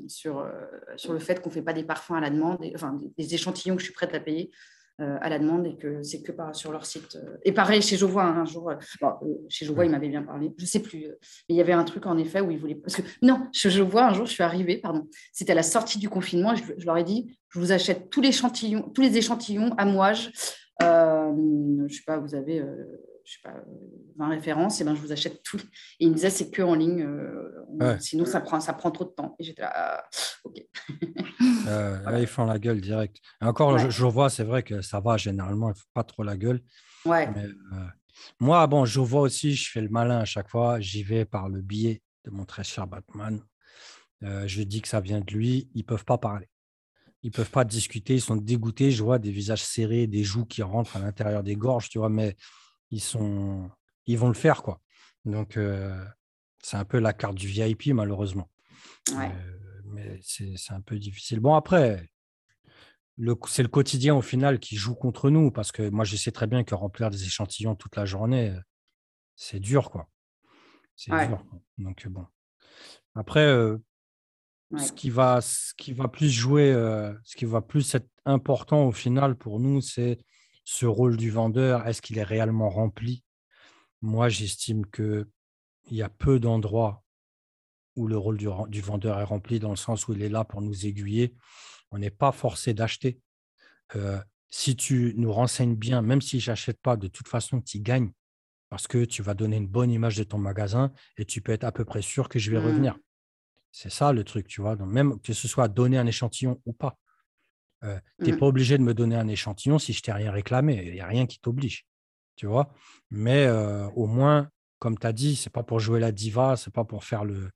sur, euh, sur le fait qu'on ne fait pas des parfums à la demande, enfin des, échantillons que je suis prête à payer euh, à la demande et que c'est que par, sur leur site. Et pareil, chez Jovois, hein, un jour, chez Jovois, il m'avait bien parlé, je ne sais plus, mais il y avait un truc en effet où ils voulaient. Parce que non, chez Jovois, un jour, je suis arrivée, pardon, c'était à la sortie du confinement, et je, leur ai dit je vous achète tous les échantillons, tous les échantillons à mouage. je ne sais pas, vous avez je sais pas, 20 références, et ben je vous achète tout. Et il me disait, c'est que en ligne, euh, sinon ça prend, ça prend trop de temps. Et j'étais là, ah, ok. Là, ils font la gueule direct. Et encore, je, vois, c'est vrai que ça va, généralement, ils ne font pas trop la gueule. Ouais. Euh, moi, bon, je vois aussi, je fais le malin à chaque fois, j'y vais par le biais de mon très cher Batman. Euh, je dis que ça vient de lui, ils ne peuvent pas parler. Ils ne peuvent pas discuter, ils sont dégoûtés. Je vois des visages serrés, des joues qui rentrent à l'intérieur des gorges, tu vois, mais ils, sont, ils vont le faire. quoi. Donc, euh, c'est un peu la carte du VIP, malheureusement. Euh, mais c'est un peu difficile. Bon, après, c'est le quotidien au final qui joue contre nous, parce que moi, je sais très bien que remplir des échantillons toute la journée, c'est dur, quoi. C'est dur. Donc, bon. Après, euh, ce, qui va, ce qui va plus jouer, ce qui va plus être important au final pour nous, c'est ce rôle du vendeur, est-ce qu'il est réellement rempli? Moi, j'estime qu'il y a peu d'endroits où le rôle du, vendeur est rempli, dans le sens où il est là pour nous aiguiller. On n'est pas forcé d'acheter. Euh, si tu nous renseignes bien, même si je n'achète pas, de toute façon, tu gagnes parce que tu vas donner une bonne image de ton magasin et tu peux être à peu près sûr que je vais mmh. revenir. C'est ça le truc, tu vois? Donc, même que ce soit donner un échantillon ou pas. Euh, tu n'es mmh. pas obligé de me donner un échantillon si je t'ai rien réclamé. Il n'y a rien qui t'oblige. Tu vois? Mais euh, au moins, comme tu as dit, c'est pas pour jouer la diva, c'est pas pour faire, le,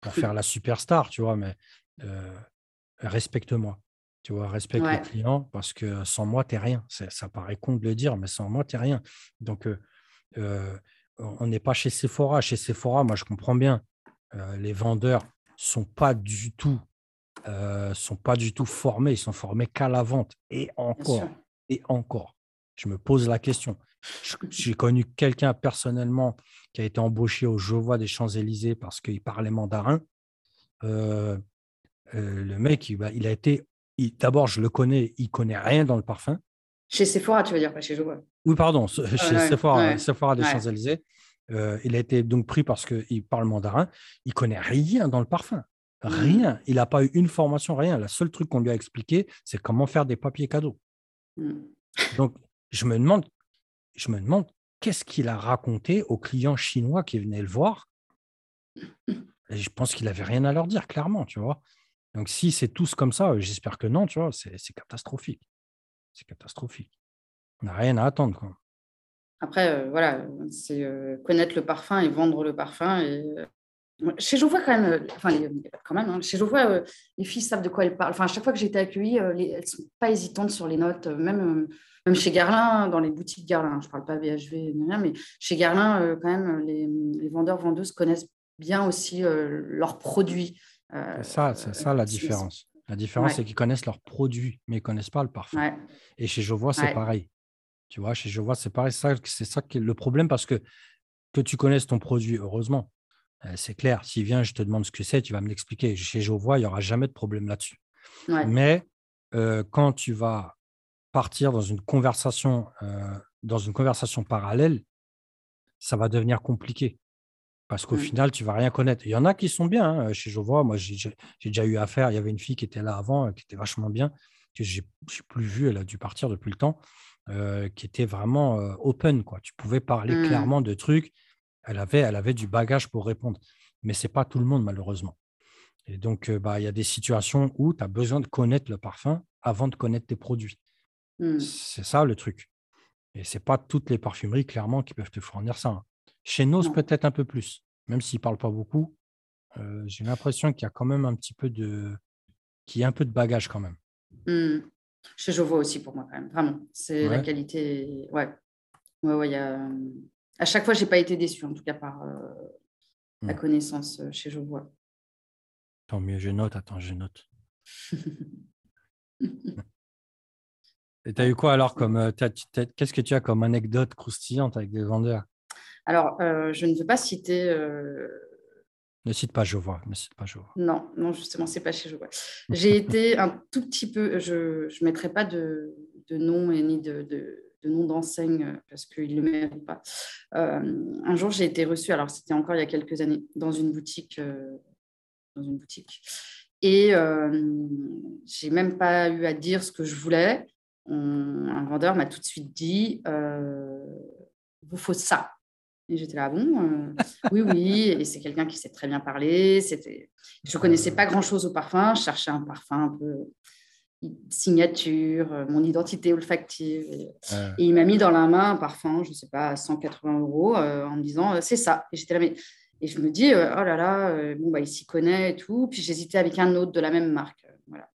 pour faire la superstar, tu vois, mais euh, respecte-moi. Tu vois, respecte le client parce que sans moi, tu n'es rien. Ça paraît con de le dire, mais sans moi, tu n'es rien. Donc, on n'est pas chez Sephora. Chez Sephora, moi, je comprends bien. les vendeurs sont pas du tout euh, sont pas du tout formés, ils sont formés qu'à la vente. Et encore, et encore. Je me pose la question. J'ai connu quelqu'un personnellement qui a été embauché au Je vois des Champs-Élysées parce qu'il parlait mandarin. Euh, euh, le mec, il, il a été. D'abord, je le connais, il connaît rien dans le parfum. Chez Sephora, tu veux dire, pas chez Je vois. Oui, pardon, chez Sephora, Sephora des Champs-Élysées. il a été donc pris parce qu'il parle mandarin. Il connaît rien dans le parfum. Mmh. Rien. Il n'a pas eu une formation, rien. Le seul truc qu'on lui a expliqué, c'est comment faire des papiers cadeaux. Mmh. Donc, je me demande, je me demande qu'est-ce qu'il a raconté aux clients chinois qui venaient le voir. Et je pense qu'il n'avait rien à leur dire, clairement, tu vois. Donc, si c'est tous comme ça, j'espère que non, tu vois, c'est catastrophique. C'est catastrophique. On n'a rien à attendre, quoi. Après, euh, voilà, c'est euh, connaître le parfum et vendre le parfum. Et euh, chez Jovois, quand même, euh, enfin, quand même, hein, chez euh, les filles savent de quoi elles parlent. Enfin, à chaque fois que j'ai été accueillie, euh, elles ne sont pas hésitantes sur les notes. Même, même chez Garlin, dans les boutiques Garlin, je ne parle pas rien, mais chez Garlin, quand même, les, les, vendeurs, vendeuses connaissent bien aussi leurs produits. c'est ça, c'est ça la différence. La différence, c'est qu'ils connaissent leurs produits, mais ils ne connaissent pas le parfum. Et chez Jovois, c'est pareil. Tu vois, chez Jovois, c'est pareil. C'est ça qui est le problème parce que que tu connaisses ton produit, heureusement, c'est clair. S'il vient, je te demande ce que c'est, tu vas me l'expliquer. Chez Jovois, il n'y aura jamais de problème là-dessus. Mais euh, quand tu vas partir dans une conversation, euh, dans une conversation parallèle, ça va devenir compliqué. Parce qu'au mmh. final, tu ne vas rien connaître. Il y en a qui sont bien hein, chez Jovois. Moi, j'ai déjà eu affaire. Il y avait une fille qui était là avant, qui était vachement bien, que je n'ai plus vue. Elle a dû partir depuis le temps, qui était vraiment open. Quoi. Tu pouvais parler mmh. clairement de trucs elle avait, elle avait du bagage pour répondre. Mais ce n'est pas tout le monde, malheureusement. Et donc, euh, bah, il y a des situations où tu as besoin de connaître le parfum avant de connaître tes produits. Mmh. C'est ça le truc. Et ce n'est pas toutes les parfumeries, clairement, qui peuvent te fournir ça. Hein. Chez Nos, peut-être un peu plus. Même s'ils ne parlent pas beaucoup, euh, j'ai l'impression qu'il y a quand même un petit peu de. qu'il y a un peu de bagage quand même. Mmh. Chez vois aussi pour moi quand même, vraiment. C'est la qualité. Ouais. Ouais, ouais, y a... À chaque fois, je n'ai pas été déçue, en tout cas par la hmm. connaissance chez vois Tant mieux, je note. Attends, je note. Et tu as eu quoi alors comme qu'est-ce que tu as comme anecdote croustillante avec des vendeurs? Alors, je ne veux pas citer ne cite pas Jovois. Ne cite pas Jovois. Non, non, justement, c'est pas chez Jovois. J'ai été un tout petit peu. Je ne mettrai pas de, de, nom et ni de, de, nom d'enseigne parce qu'il ne le mérite pas. Euh, un jour, j'ai été reçue, alors c'était encore il y a quelques années, dans une boutique. Euh, dans une boutique. Et euh, j'ai même pas eu à dire ce que je voulais. un vendeur m'a tout de suite dit euh, vous faut ça. Et j'étais là, bon, euh, oui, oui, et c'est quelqu'un qui sait très bien parler. Je ne connaissais pas grand-chose au parfum, je cherchais un parfum un peu signature, euh, mon identité olfactive. Et, il m'a mis dans la main un parfum, je ne sais pas, à 180 euros, euh, en me disant, c'est ça. Et j'étais là, mais... Et je me dis, oh là là, bon, bah, il s'y connaît et tout. Puis j'hésitais avec un autre de la même marque. Voilà.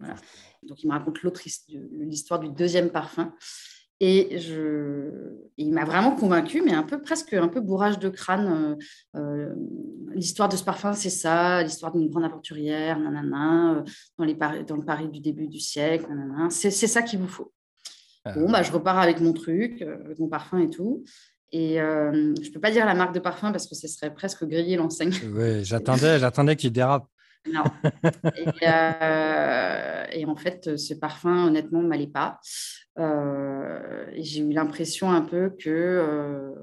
voilà. Donc il me raconte l'autre l'histoire du deuxième parfum. Et je... il m'a vraiment convaincu, mais un peu presque un peu bourrage de crâne. Euh, euh, l'histoire de ce parfum, c'est ça, l'histoire d'une grande aventurière, nanana, euh, dans, les dans le Paris du début du siècle, C'est, ça qu'il vous faut. Ah. Bon, bah, je repars avec mon truc, avec mon parfum et tout. Et je ne peux pas dire la marque de parfum parce que ce serait presque griller l'enseigne. Oui, j'attendais, j'attendais qu'il dérape. Non. Et, et, en fait, ce parfum, honnêtement, ne m'allait pas. Euh, j'ai eu l'impression un peu que euh,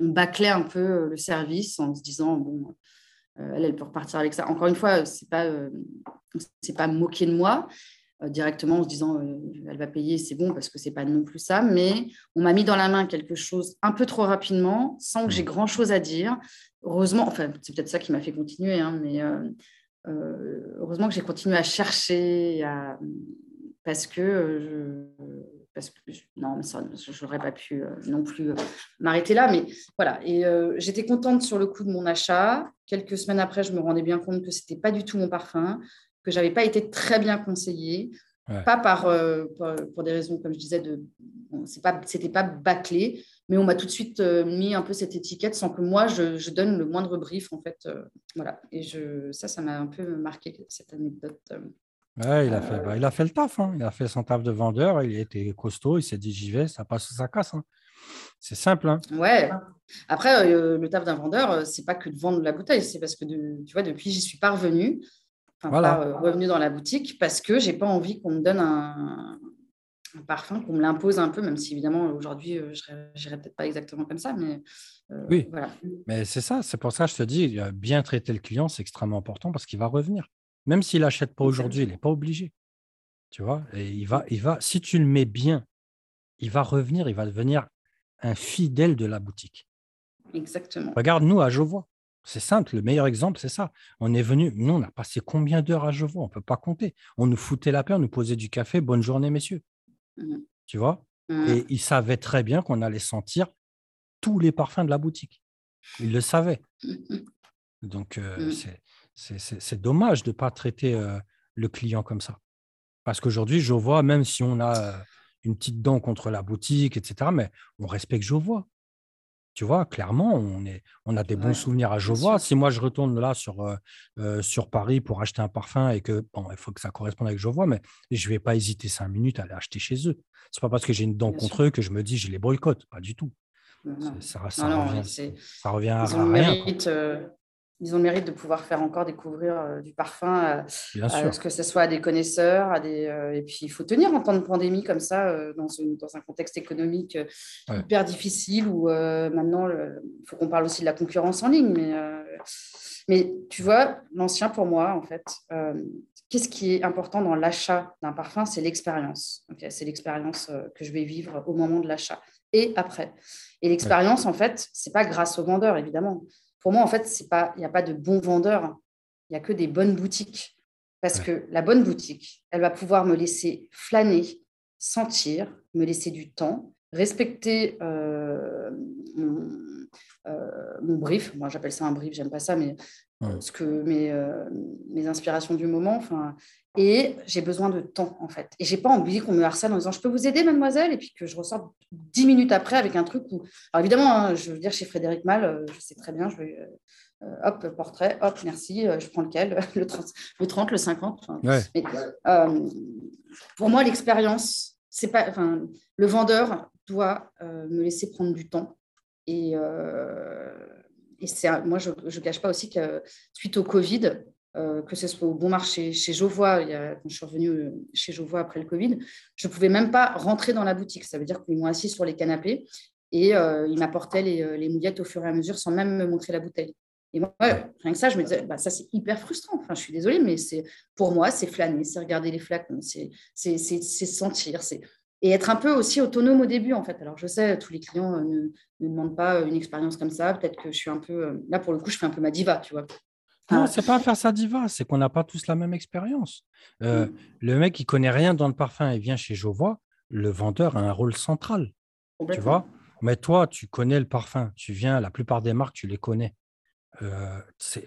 on bâclait un peu le service en se disant bon, euh, elle, elle peut repartir avec ça. Encore une fois, c'est pas pas moquer de moi directement en se disant elle va payer, c'est bon parce que c'est pas non plus ça, mais on m'a mis dans la main quelque chose un peu trop rapidement sans que j'ai mmh. grand chose à dire. Heureusement, enfin c'est peut-être ça qui m'a fait continuer, hein, mais heureusement que j'ai continué à chercher, à, parce que euh, je, parce que non, je n'aurais pas pu euh, non plus euh, m'arrêter là. Mais voilà, et j'étais contente sur le coup de mon achat. Quelques semaines après, je me rendais bien compte que c'était pas du tout mon parfum, que j'avais pas été très bien conseillée. Pas par, pour des raisons, comme je disais, de, bon, c'est pas, c'était pas bâclé, mais on m'a tout de suite mis un peu cette étiquette sans que moi je, je donne le moindre brief en fait. voilà, et je, ça, ça m'a un peu marqué cette anecdote. Ouais, il, a fait, bah, il a fait le taf. Hein. Il a fait son taf de vendeur. Il était costaud. Il s'est dit j'y vais, ça passe ou ça casse. Hein. C'est simple. Hein. Ouais. Après, euh, le taf d'un vendeur, euh, c'est pas que de vendre la bouteille. C'est parce que, tu vois, depuis, j'y suis pas revenue. Enfin, voilà. pas euh, revenue dans la boutique parce que j'ai pas envie qu'on me donne un, parfum, qu'on me l'impose un peu, même si évidemment, aujourd'hui, je n'irai peut-être pas exactement comme ça. Mais oui, voilà. mais c'est ça. C'est pour ça que je te dis, bien traiter le client, c'est extrêmement important parce qu'il va revenir. Même s'il n'achète pas aujourd'hui, il n'est pas obligé. Tu vois? Et il va, il va, si tu le mets bien, il va revenir, il va devenir un fidèle de la boutique. Exactement. Regarde, nous, à Jovois. C'est simple, le meilleur exemple, c'est ça. On est venu, nous, on a passé combien d'heures à Jovois On ne peut pas compter. On nous foutait la paix, on nous posait du café, bonne journée, messieurs. Mmh. Tu vois? Mmh. Et il savait très bien qu'on allait sentir tous les parfums de la boutique. Il le savait. Mmh, Donc, euh, c'est c'est dommage de ne pas traiter le client comme ça. Parce qu'aujourd'hui, je vois, même si on a une petite dent contre la boutique, etc., mais on respecte Jovois. Tu vois, clairement, on, est, on a des bons souvenirs à Jovois. Si moi, je retourne là sur, sur Paris pour acheter un parfum et que, bon, il faut que ça corresponde avec Jovois, mais je ne vais pas hésiter cinq minutes à aller acheter chez eux. Ce n'est pas parce que j'ai une dent contre eux que je me dis je les boycotte. Pas du tout. Ça, revient, à, rien ils ont le mérite de pouvoir faire encore découvrir euh, du parfum, à, ce que ce soit à des connaisseurs, à des, euh, et puis il faut tenir en temps de pandémie comme ça, euh, dans, dans, un contexte économique hyper difficile où maintenant il faut qu'on parle aussi de la concurrence en ligne. Mais, mais tu vois, l'ancien pour moi, en fait, qu'est-ce qui est important dans l'achat d'un parfum C'est l'expérience. c'est l'expérience que je vais vivre au moment de l'achat et après. Et l'expérience, en fait, c'est pas grâce au vendeur, évidemment pour moi, en fait, il n'y a pas de bons vendeurs, il n'y a que des bonnes boutiques. Parce que la bonne boutique, elle va pouvoir me laisser flâner, sentir, me laisser du temps, respecter euh, mon brief. Moi, j'appelle ça un brief, j'aime pas ça, mais ce que mes, mes inspirations du moment. Enfin, et j'ai besoin de temps, en fait. Et j'ai pas envie qu'on me harcèle en disant je peux vous aider, mademoiselle, et puis que je ressorte dix minutes après avec un truc où. Alors évidemment, hein, je veux dire, chez Frédéric Mal, je sais très bien, je vais. hop, portrait, hop, merci, je prends lequel le 30, le, 30, le 50. pour moi, l'expérience, c'est pas. Enfin, le vendeur doit me laisser prendre du temps. Et, c'est, moi, je ne cache pas aussi que suite au Covid, euh, que ce soit au bon marché, chez Jovois, quand je suis revenue euh, chez Jovois après le Covid, je ne pouvais même pas rentrer dans la boutique. Ça veut dire qu'ils m'ont assis sur les canapés et euh, ils m'apportaient les, les, mouillettes au fur et à mesure sans même me montrer la bouteille. Et moi, rien que ça, je me disais, bah, ça c'est hyper frustrant. Enfin, je suis désolée, mais c'est pour moi, c'est flâner, c'est regarder les flacons, c'est sentir, c'est et être un peu aussi autonome au début en fait. Alors je sais, tous les clients ne, ne demandent pas une expérience comme ça. Peut-être que je suis un peu là pour le coup, je fais un peu ma diva, tu vois. Non, c'est pas faire sa diva, c'est qu'on n'a pas tous la même expérience. Euh, mm. Le mec qui connaît rien dans le parfum et vient chez Jovois, le vendeur a un rôle central. Tu vois Mais toi, tu connais le parfum, tu viens, la plupart des marques, tu les connais. Euh,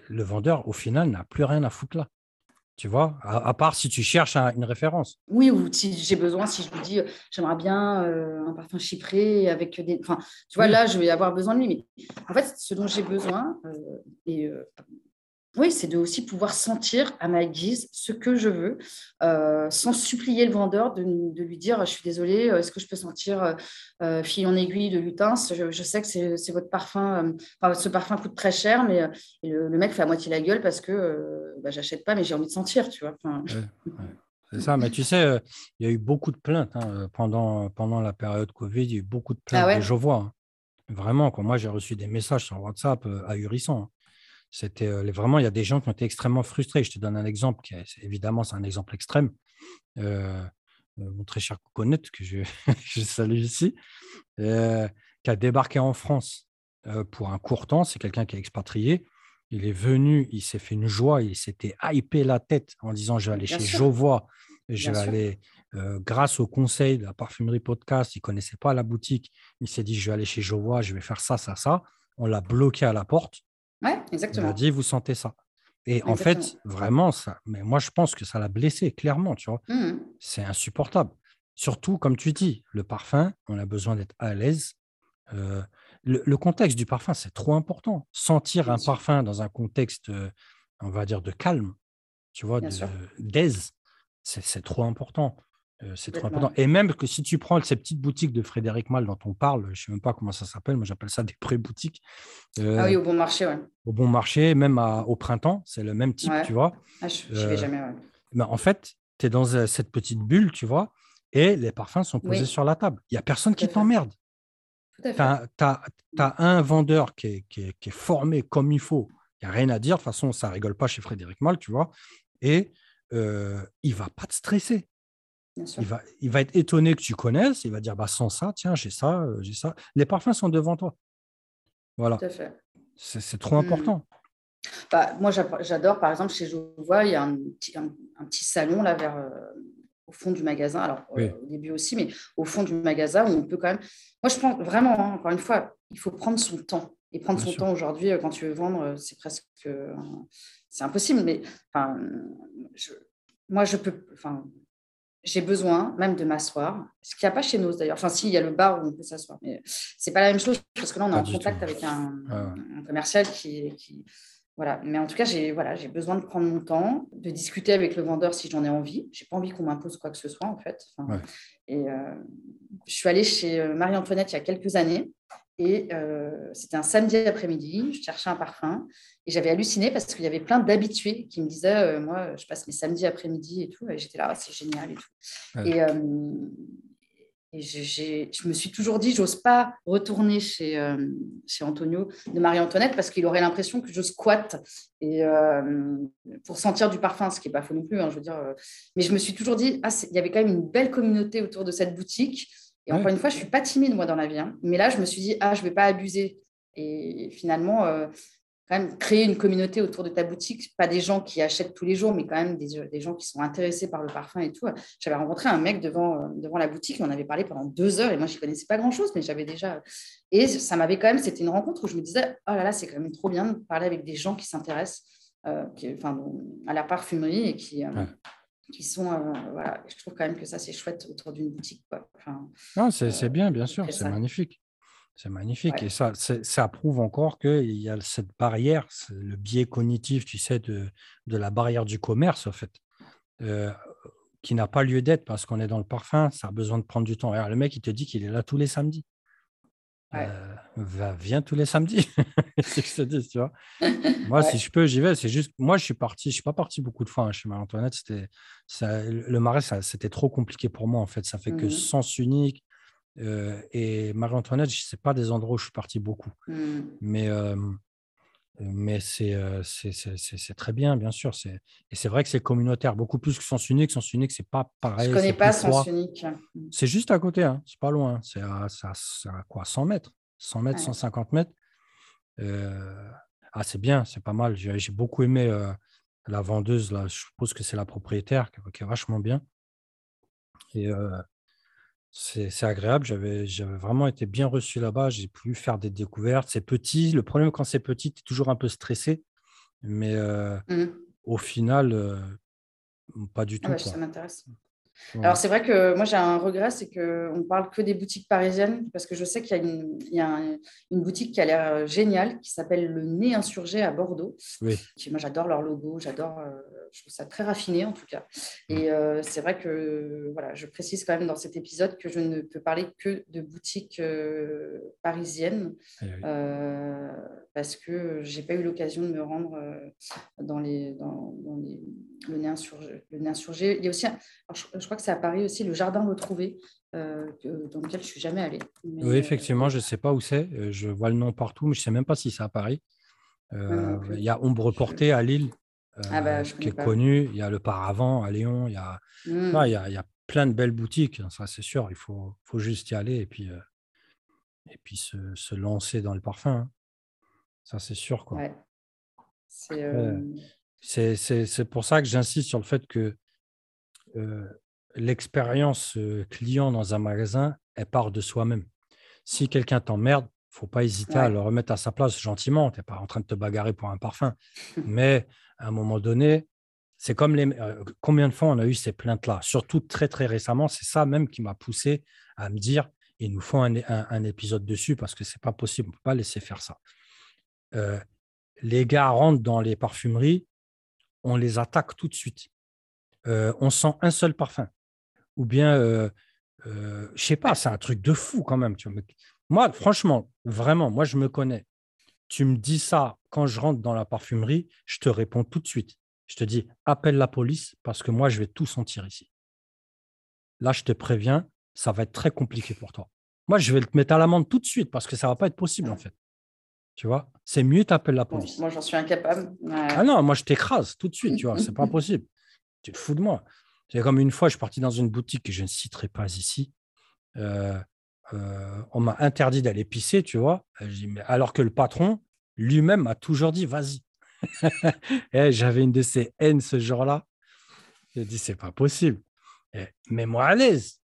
le vendeur, au final, n'a plus rien à foutre là. Tu vois, à, part si tu cherches une référence. Oui, ou si j'ai besoin, si je vous dis, j'aimerais bien euh, un parfum chypré avec des. Enfin, tu vois, là, je vais avoir besoin de lui. Mais en fait, ce dont j'ai besoin, et oui, c'est de aussi pouvoir sentir à ma guise ce que je veux, euh, sans supplier le vendeur de, lui dire Je suis désolée, euh, est-ce que je peux sentir euh, fille en aiguille de lutin je, sais que c'est votre parfum, enfin, ce parfum coûte très cher, mais le, mec fait à moitié la gueule parce que bah, j'achète pas, mais j'ai envie de sentir, tu vois. C'est ça, mais tu sais, il y a eu beaucoup de plaintes hein, pendant, pendant la période Covid, il y a eu beaucoup de plaintes ah je vois. Hein. Vraiment, quand moi j'ai reçu des messages sur WhatsApp ahurissants. Hein. C'était vraiment, il y a des gens qui ont été extrêmement frustrés. Je te donne un exemple, qui est, évidemment, c'est un exemple extrême. mon très cher Coconut, que je, je salue ici, qui a débarqué en France pour un court temps. C'est quelqu'un qui est expatrié. Il est venu, il s'est fait une joie, il s'était hypé la tête en disant Je vais aller chez Jovois, je vais aller, grâce au conseil de la parfumerie podcast, il ne connaissait pas la boutique, il s'est dit Je vais aller chez Jovois, je vais faire ça, ça, ça. On l'a bloqué à la porte. Ouais, exactement. Il a dit, vous sentez ça. Et en fait, vraiment, ça, mais moi, je pense que ça l'a blessé, clairement, tu vois. Mmh c'est insupportable. Surtout, comme tu dis, le parfum, on a besoin d'être à l'aise. Euh, le, contexte du parfum, c'est trop important. Sentir un parfum dans un contexte, euh, on va dire, de calme, tu vois, d'aise, c'est trop important. Euh, c'est trop important. Et même que si tu prends ces petites boutiques de Frédéric Mal dont on parle, je ne sais même pas comment ça s'appelle, moi j'appelle ça des pré-boutiques. ah oui, au bon marché, ouais. Au bon marché, même au printemps, c'est le même type, tu vois. Ah, je ne vais jamais, ouais. Ben, en fait, tu es dans cette petite bulle, tu vois, et les parfums sont posés sur la table. Il n'y a personne qui t'emmerde. Tu as, un vendeur qui est, qui, est, formé comme il faut. Il n'y a rien à dire. De toute façon, ça rigole pas chez Frédéric Mal, tu vois. Et euh, il ne va pas te stresser. Il va, il va être étonné que tu connaisses. Il va dire bah, sans ça, tiens, j'ai ça, euh, j'ai ça. Les parfums sont devant toi. Voilà. C'est trop mmh. important. Bah, moi, j'adore, par exemple, chez Jovois, il y a un petit, un, petit salon là vers, euh, au fond du magasin. Alors, euh, au début aussi, mais au fond du magasin où on peut quand même. Moi, je pense vraiment, hein, encore une fois, il faut prendre son temps. Et prendre son temps aujourd'hui, quand tu veux vendre, c'est presque. c'est impossible. Mais enfin, je, moi, je peux. Enfin, j'ai besoin même de m'asseoir, ce qu'il n'y a pas chez nous d'ailleurs. Enfin, si, il y a le bar où on peut s'asseoir, mais c'est pas la même chose parce que là, on est en contact avec un, commercial qui, qui, Voilà. Mais en tout cas, j'ai voilà, besoin de prendre mon temps, de discuter avec le vendeur si j'en ai envie. Je n'ai pas envie qu'on m'impose quoi que ce soit, en fait. Et euh, je suis allée chez euh, Marie-Antoinette il y a quelques années et euh, c'était un samedi après-midi, je cherchais un parfum et j'avais halluciné parce qu'il y avait plein d'habitués qui me disaient euh, Moi, je passe mes samedis après-midi et tout. Et j'étais là, ah, c'est génial et tout. Et, euh, je me suis toujours dit J'ose pas retourner chez, chez Antonio de Marie-Antoinette parce qu'il aurait l'impression que je squatte et, pour sentir du parfum, ce qui n'est pas faux non plus. Hein, je veux dire, mais je me suis toujours dit ah, Il y avait quand même une belle communauté autour de cette boutique. Et encore une fois, je ne suis pas timide, moi, dans la vie. Hein. Mais là, je me suis dit, ah, je ne vais pas abuser. Et finalement, euh, quand même créer une communauté autour de ta boutique, pas des gens qui achètent tous les jours, mais quand même des, gens qui sont intéressés par le parfum et tout. J'avais rencontré un mec devant, euh, devant la boutique, on avait parlé pendant deux heures et moi, je connaissais pas grand-chose, mais j'avais déjà... Et ça m'avait quand même, c'était une rencontre où je me disais, oh là là, c'est quand même trop bien de parler avec des gens qui s'intéressent euh, enfin, à la parfumerie et qui... qui sont, voilà, je trouve quand même que ça, c'est chouette autour d'une boutique. non, c'est bien, bien sûr, c'est magnifique. C'est magnifique. Et ça, ça prouve encore qu'il y a cette barrière, le biais cognitif, tu sais, de, de la barrière du commerce, en fait, euh, qui n'a pas lieu d'être parce qu'on est dans le parfum, ça a besoin de prendre du temps. Alors, le mec, il te dit qu'il est là tous les samedis. Euh, va, viens tous les samedis. c'est ce que je te dis, tu vois. Moi, si je peux, j'y vais. C'est juste, moi, je suis parti, je suis pas parti beaucoup de fois hein, chez Marie-Antoinette. C'était, le marais, c'était trop compliqué pour moi, en fait. Ça fait que mmh sens unique euh, et Marie-Antoinette, ce n'est pas des endroits où je suis parti beaucoup. Mmh. Mais, euh, mais c'est très bien, bien sûr. Et c'est vrai que c'est communautaire, beaucoup plus que Sens Unique. Sens Unique, c'est pas pareil. Je ne connais pas Sens Unique. Mmh. C'est juste à côté, hein. c'est pas loin. C'est à, quoi 100 mètres? 100 mètres, 150 mètres? ah, c'est bien, c'est pas mal. J'ai beaucoup aimé la vendeuse, là, je suppose que c'est la propriétaire, qui, est vachement bien. Et c'est agréable. J'avais vraiment été bien reçu là-bas. J'ai pu faire des découvertes. C'est petit. Le problème, quand c'est petit, tu es toujours un peu stressé. Mais euh, mmh. au final, euh, pas du ah tout. ça m'intéresse. Alors, c'est vrai que moi, j'ai un regret, c'est qu'on ne parle que des boutiques parisiennes, parce que je sais qu'il y a une, boutique qui a l'air euh, géniale, qui s'appelle Le Nez Insurgé à Bordeaux. Oui. moi, j'adore leur logo, j'adore, euh, je trouve ça très raffiné en tout cas. Et euh, c'est vrai que, voilà, je précise quand même dans cet épisode que je ne peux parler que de boutiques parisiennes, eh parce que je n'ai pas eu l'occasion de me rendre dans, les, dans, les, le, nez insurgé, le Nez Insurgé. Il y a aussi, je crois que c'est à Paris aussi, le jardin retrouvé, euh, dans lequel je ne suis jamais allée. oui, effectivement, je ne sais pas où c'est. Euh, je vois le nom partout, mais je ne sais même pas si c'est à Paris. Euh, il y a Ombre Portée à Lille, ah bah, qui est connu. Il y a le Paravent à Lyon. Il y a, hmm. il, y a, il y a plein de belles boutiques, hein, ça c'est sûr. Il faut, faut, juste y aller et puis, et puis se, se, lancer dans le parfum. Hein. Ça c'est sûr. Quoi. C'est pour ça que j'insiste sur le fait que l'expérience client dans un magasin, elle part de soi-même. Si quelqu'un t'emmerde, faut pas hésiter à le remettre à sa place gentiment. Tu n'es pas en train de te bagarrer pour un parfum. Mais à un moment donné, c'est comme les. combien de fois on a eu ces plaintes-là? Surtout très, très récemment, c'est ça même qui m'a poussé à me dire il nous faut un, épisode dessus parce que c'est pas possible, on ne peut pas laisser faire ça. les gars rentrent dans les parfumeries, on les attaque tout de suite. on sent un seul parfum ou bien, euh, euh, je sais pas, c'est un truc de fou quand même. Tu vois. Moi, franchement, vraiment, moi, je me connais. Tu me dis ça quand je rentre dans la parfumerie, je te réponds tout de suite. Je te dis, appelle la police parce que moi, je vais tout sentir ici. Là, je te préviens, ça va être très compliqué pour toi. Moi, je vais te mettre à l'amende tout de suite parce que ça ne va pas être possible, en fait. Tu vois, c'est mieux, t'appelles la police. Moi, j'en suis incapable. Ah non, moi, je t'écrase tout de suite, tu vois, c'est pas possible. Tu te fous de moi. C'est comme une fois, je suis parti dans une boutique que je ne citerai pas ici. Euh, euh, on m'a interdit d'aller pisser, tu vois. alors que le patron lui-même m'a toujours dit vas-y. Eh, j'avais une de ces haines ce jour-là. J'ai dit c'est pas possible. Eh, mets-moi à l'aise.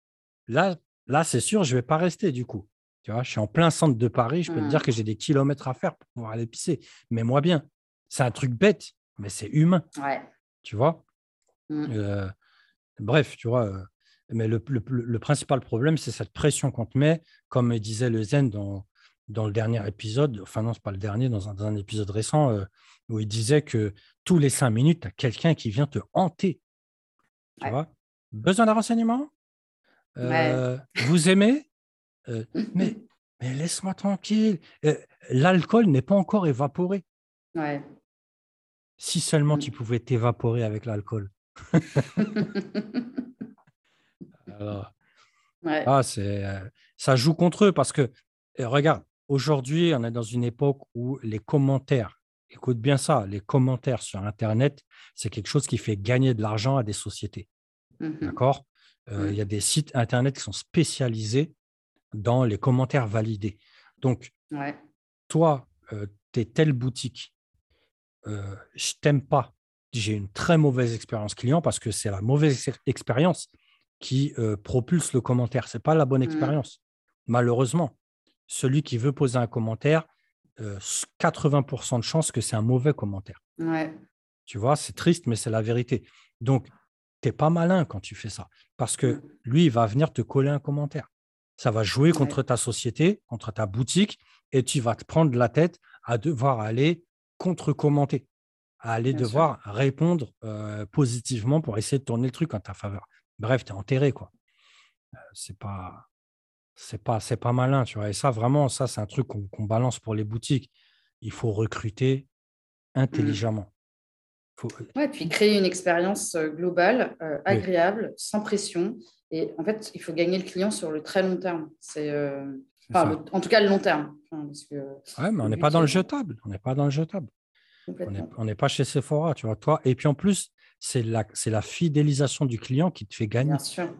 Là, là c'est sûr, je vais pas rester du coup. Tu vois, je suis en plein centre de Paris. Je peux te dire mmh. que j'ai des kilomètres à faire pour pouvoir aller pisser. Mets-moi bien. C'est un truc bête, mais c'est humain. Tu vois? Mmh. Euh, Bref, tu vois. Mais le, principal problème, c'est cette pression qu'on te met, comme disait le Zen dans, dans le dernier épisode, enfin non, ce n'est pas le dernier, dans un, épisode récent, euh, où il disait que tous les cinq minutes, tu as quelqu'un qui vient te hanter. Tu vois? Besoin d'un renseignement? Euh, Vous aimez? Mais, mais laisse-moi tranquille. L'alcool n'est pas encore évaporé. Si seulement tu mmh. pouvais t'évaporer avec l'alcool. ah, c'est, euh, ça joue contre eux parce que, regarde, aujourd'hui, on est dans une époque où les commentaires, écoute bien ça, les commentaires sur Internet, c'est quelque chose qui fait gagner de l'argent à des sociétés. Mmh D'accord? Euh, Il y a des sites Internet qui sont spécialisés dans les commentaires validés. Donc, toi, euh, tu es telle boutique, euh, je t'aime pas, j'ai une très mauvaise expérience client parce que c'est la mauvaise expérience qui euh, propulse le commentaire. Ce n'est pas la bonne mmh. expérience. Malheureusement, celui qui veut poser un commentaire, 80% de chances que c'est un mauvais commentaire. Tu vois, c'est triste, mais c'est la vérité. Donc, tu n'es pas malin quand tu fais ça parce que mmh. lui, il va venir te coller un commentaire. Ça va jouer contre ta société, contre ta boutique, et tu vas te prendre la tête à devoir aller contre-commenter, à aller devoir répondre positivement pour essayer de tourner le truc en ta faveur. Bref, tu es enterré, quoi. c'est pas. C'est pas, c'est pas malin, tu vois. Et ça, vraiment, ça, c'est un truc qu'on balance pour les boutiques. Il faut recruter mmh. intelligemment. Faut... Ouais, puis créer une expérience globale, agréable, sans pression. Et en fait, il faut gagner le client sur le très long terme. C'est en tout cas, le long terme. ouais, mais on n'est pas dans le jetable. On n'est pas dans le jetable. On n'est pas chez Sephora, tu vois. Toi. Et puis en plus, c'est la, la fidélisation du client qui te fait gagner. Bien sûr.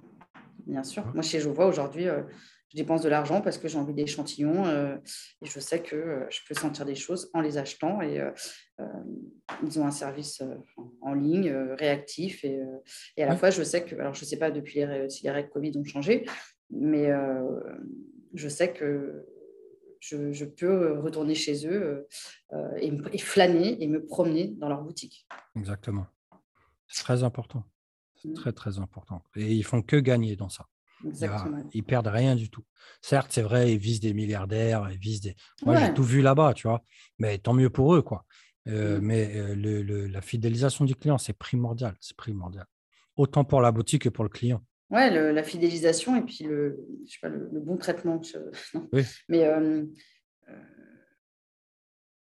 Bien sûr. Moi, chez vois aujourd'hui, euh, je dépense de l'argent parce que j'ai envie d'échantillons euh, et je sais que euh, je peux sentir des choses en les achetant. Et ils ont un service en ligne réactif. Et, à la fois, je sais que, alors je ne sais pas depuis les, si les règles Covid ont changé, mais je sais que je, peux retourner chez eux euh, et, flâner et me promener dans leur boutique. Exactement. C'est très important. C'est mmh. très, très important. Et ils font que gagner dans ça. Exactement. Ils perdent rien du tout. Certes, c'est vrai, ils visent des milliardaires, ils visent des. Moi, j'ai tout vu là-bas, tu vois. Mais tant mieux pour eux, quoi. Euh, mmh. Mais euh, le, la fidélisation du client, c'est primordial. C'est primordial. Autant pour la boutique que pour le client. Ouais, la fidélisation et puis le, je sais pas, le, bon traitement. Mais euh, euh,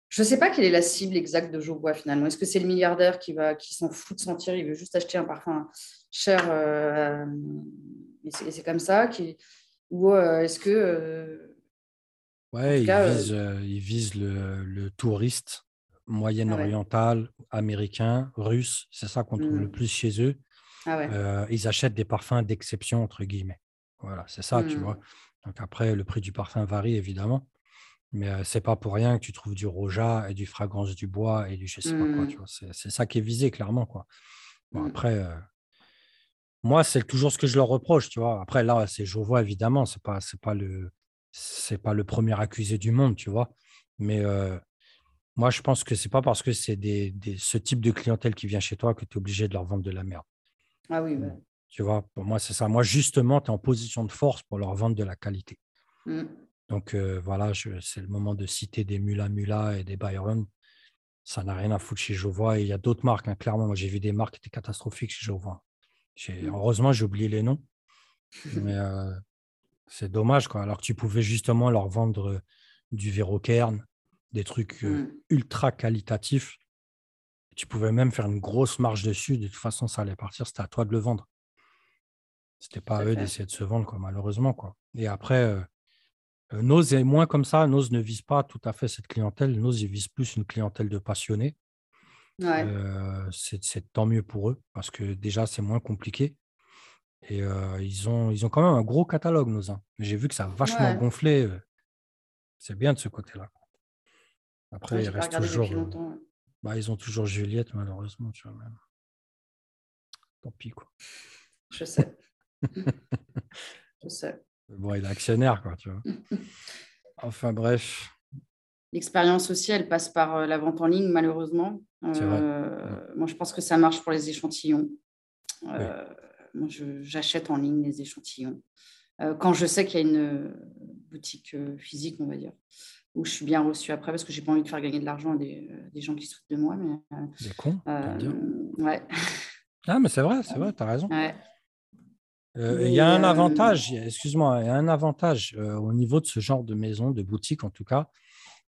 je ne sais pas quelle est la cible exacte de Jobois finalement. Est-ce que c'est le milliardaire qui, va, qui s'en fout de sentir, il veut juste acheter un parfum cher euh, et c'est comme ça qui... Ou est-ce que. ouais, il, vise, le, touriste moyen-oriental, américain, russe. C'est ça qu'on trouve le mmh. plus chez eux. Ah ils achètent des parfums d'exception, entre guillemets. Voilà, c'est ça, tu vois. Mmh. Donc après, le prix du parfum varie évidemment, mais c'est pas pour rien que tu trouves du roja et du fragrance du bois et du je sais pas quoi. Tu mmh. vois, c'est ça qui est visé clairement, quoi. Bon, mmh. après, moi, c'est toujours ce que je leur reproche, tu vois. Après, là, c'est je vois évidemment, c'est pas, c'est pas le, c'est pas le premier accusé du monde, tu vois. Mais moi, je pense que c'est pas parce que c'est des, ce type de clientèle qui vient chez toi que tu es obligé de leur vendre de la merde. Ah oui, Tu vois, pour moi, c'est ça. Moi, justement, tu es en position de force pour leur vendre de la qualité. Mmh. Donc, euh, voilà, c'est le moment de citer des Mula Mula et des Byron. Ça n'a rien à foutre chez Jovois. Et il y a d'autres marques, hein. clairement. Moi, j'ai vu des marques qui étaient catastrophiques chez Jovois. Mmh. Heureusement, j'ai oublié les noms. Mais euh, c'est dommage, quoi. Alors que tu pouvais justement leur vendre euh, du Vérocerne, des trucs mmh. ultra qualitatifs tu pouvais même faire une grosse marge dessus. De toute façon, ça allait partir. C'était à toi de le vendre. C'était pas à eux d'essayer de se vendre, quoi, malheureusement. Quoi. Et après, euh, euh, Nose est moins comme ça. Nose ne vise pas tout à fait cette clientèle. Nose, il vise plus une clientèle de passionnés. Euh, c'est tant mieux pour eux parce que déjà, c'est moins compliqué. Et ils, ont, ils ont quand même un gros catalogue, Nose. Hein. J'ai vu que ça a vachement gonflé. C'est bien de ce côté-là. Après, il reste toujours. Bah, ils ont toujours Juliette, malheureusement, tu vois. Même. Tant pis, quoi. Je sais. Je sais. Bon, il est actionnaire, quoi, tu vois. Enfin, bref. L'expérience aussi, elle passe par euh, la vente en ligne, malheureusement. Euh, moi, je pense que ça marche pour les échantillons. Euh, moi, j'achète en ligne les échantillons. quand je sais qu'il y a une boutique physique, on va dire où je suis bien reçue après parce que j'ai pas envie de faire gagner de l'argent à des, euh, des, gens qui se de moi. Mais, euh, des cons euh, Ouais. Ah, mais c'est vrai, c'est vrai, tu as raison. Il y a un avantage, excuse-moi, il y a un avantage au niveau de ce genre de maison, de boutique en tout cas.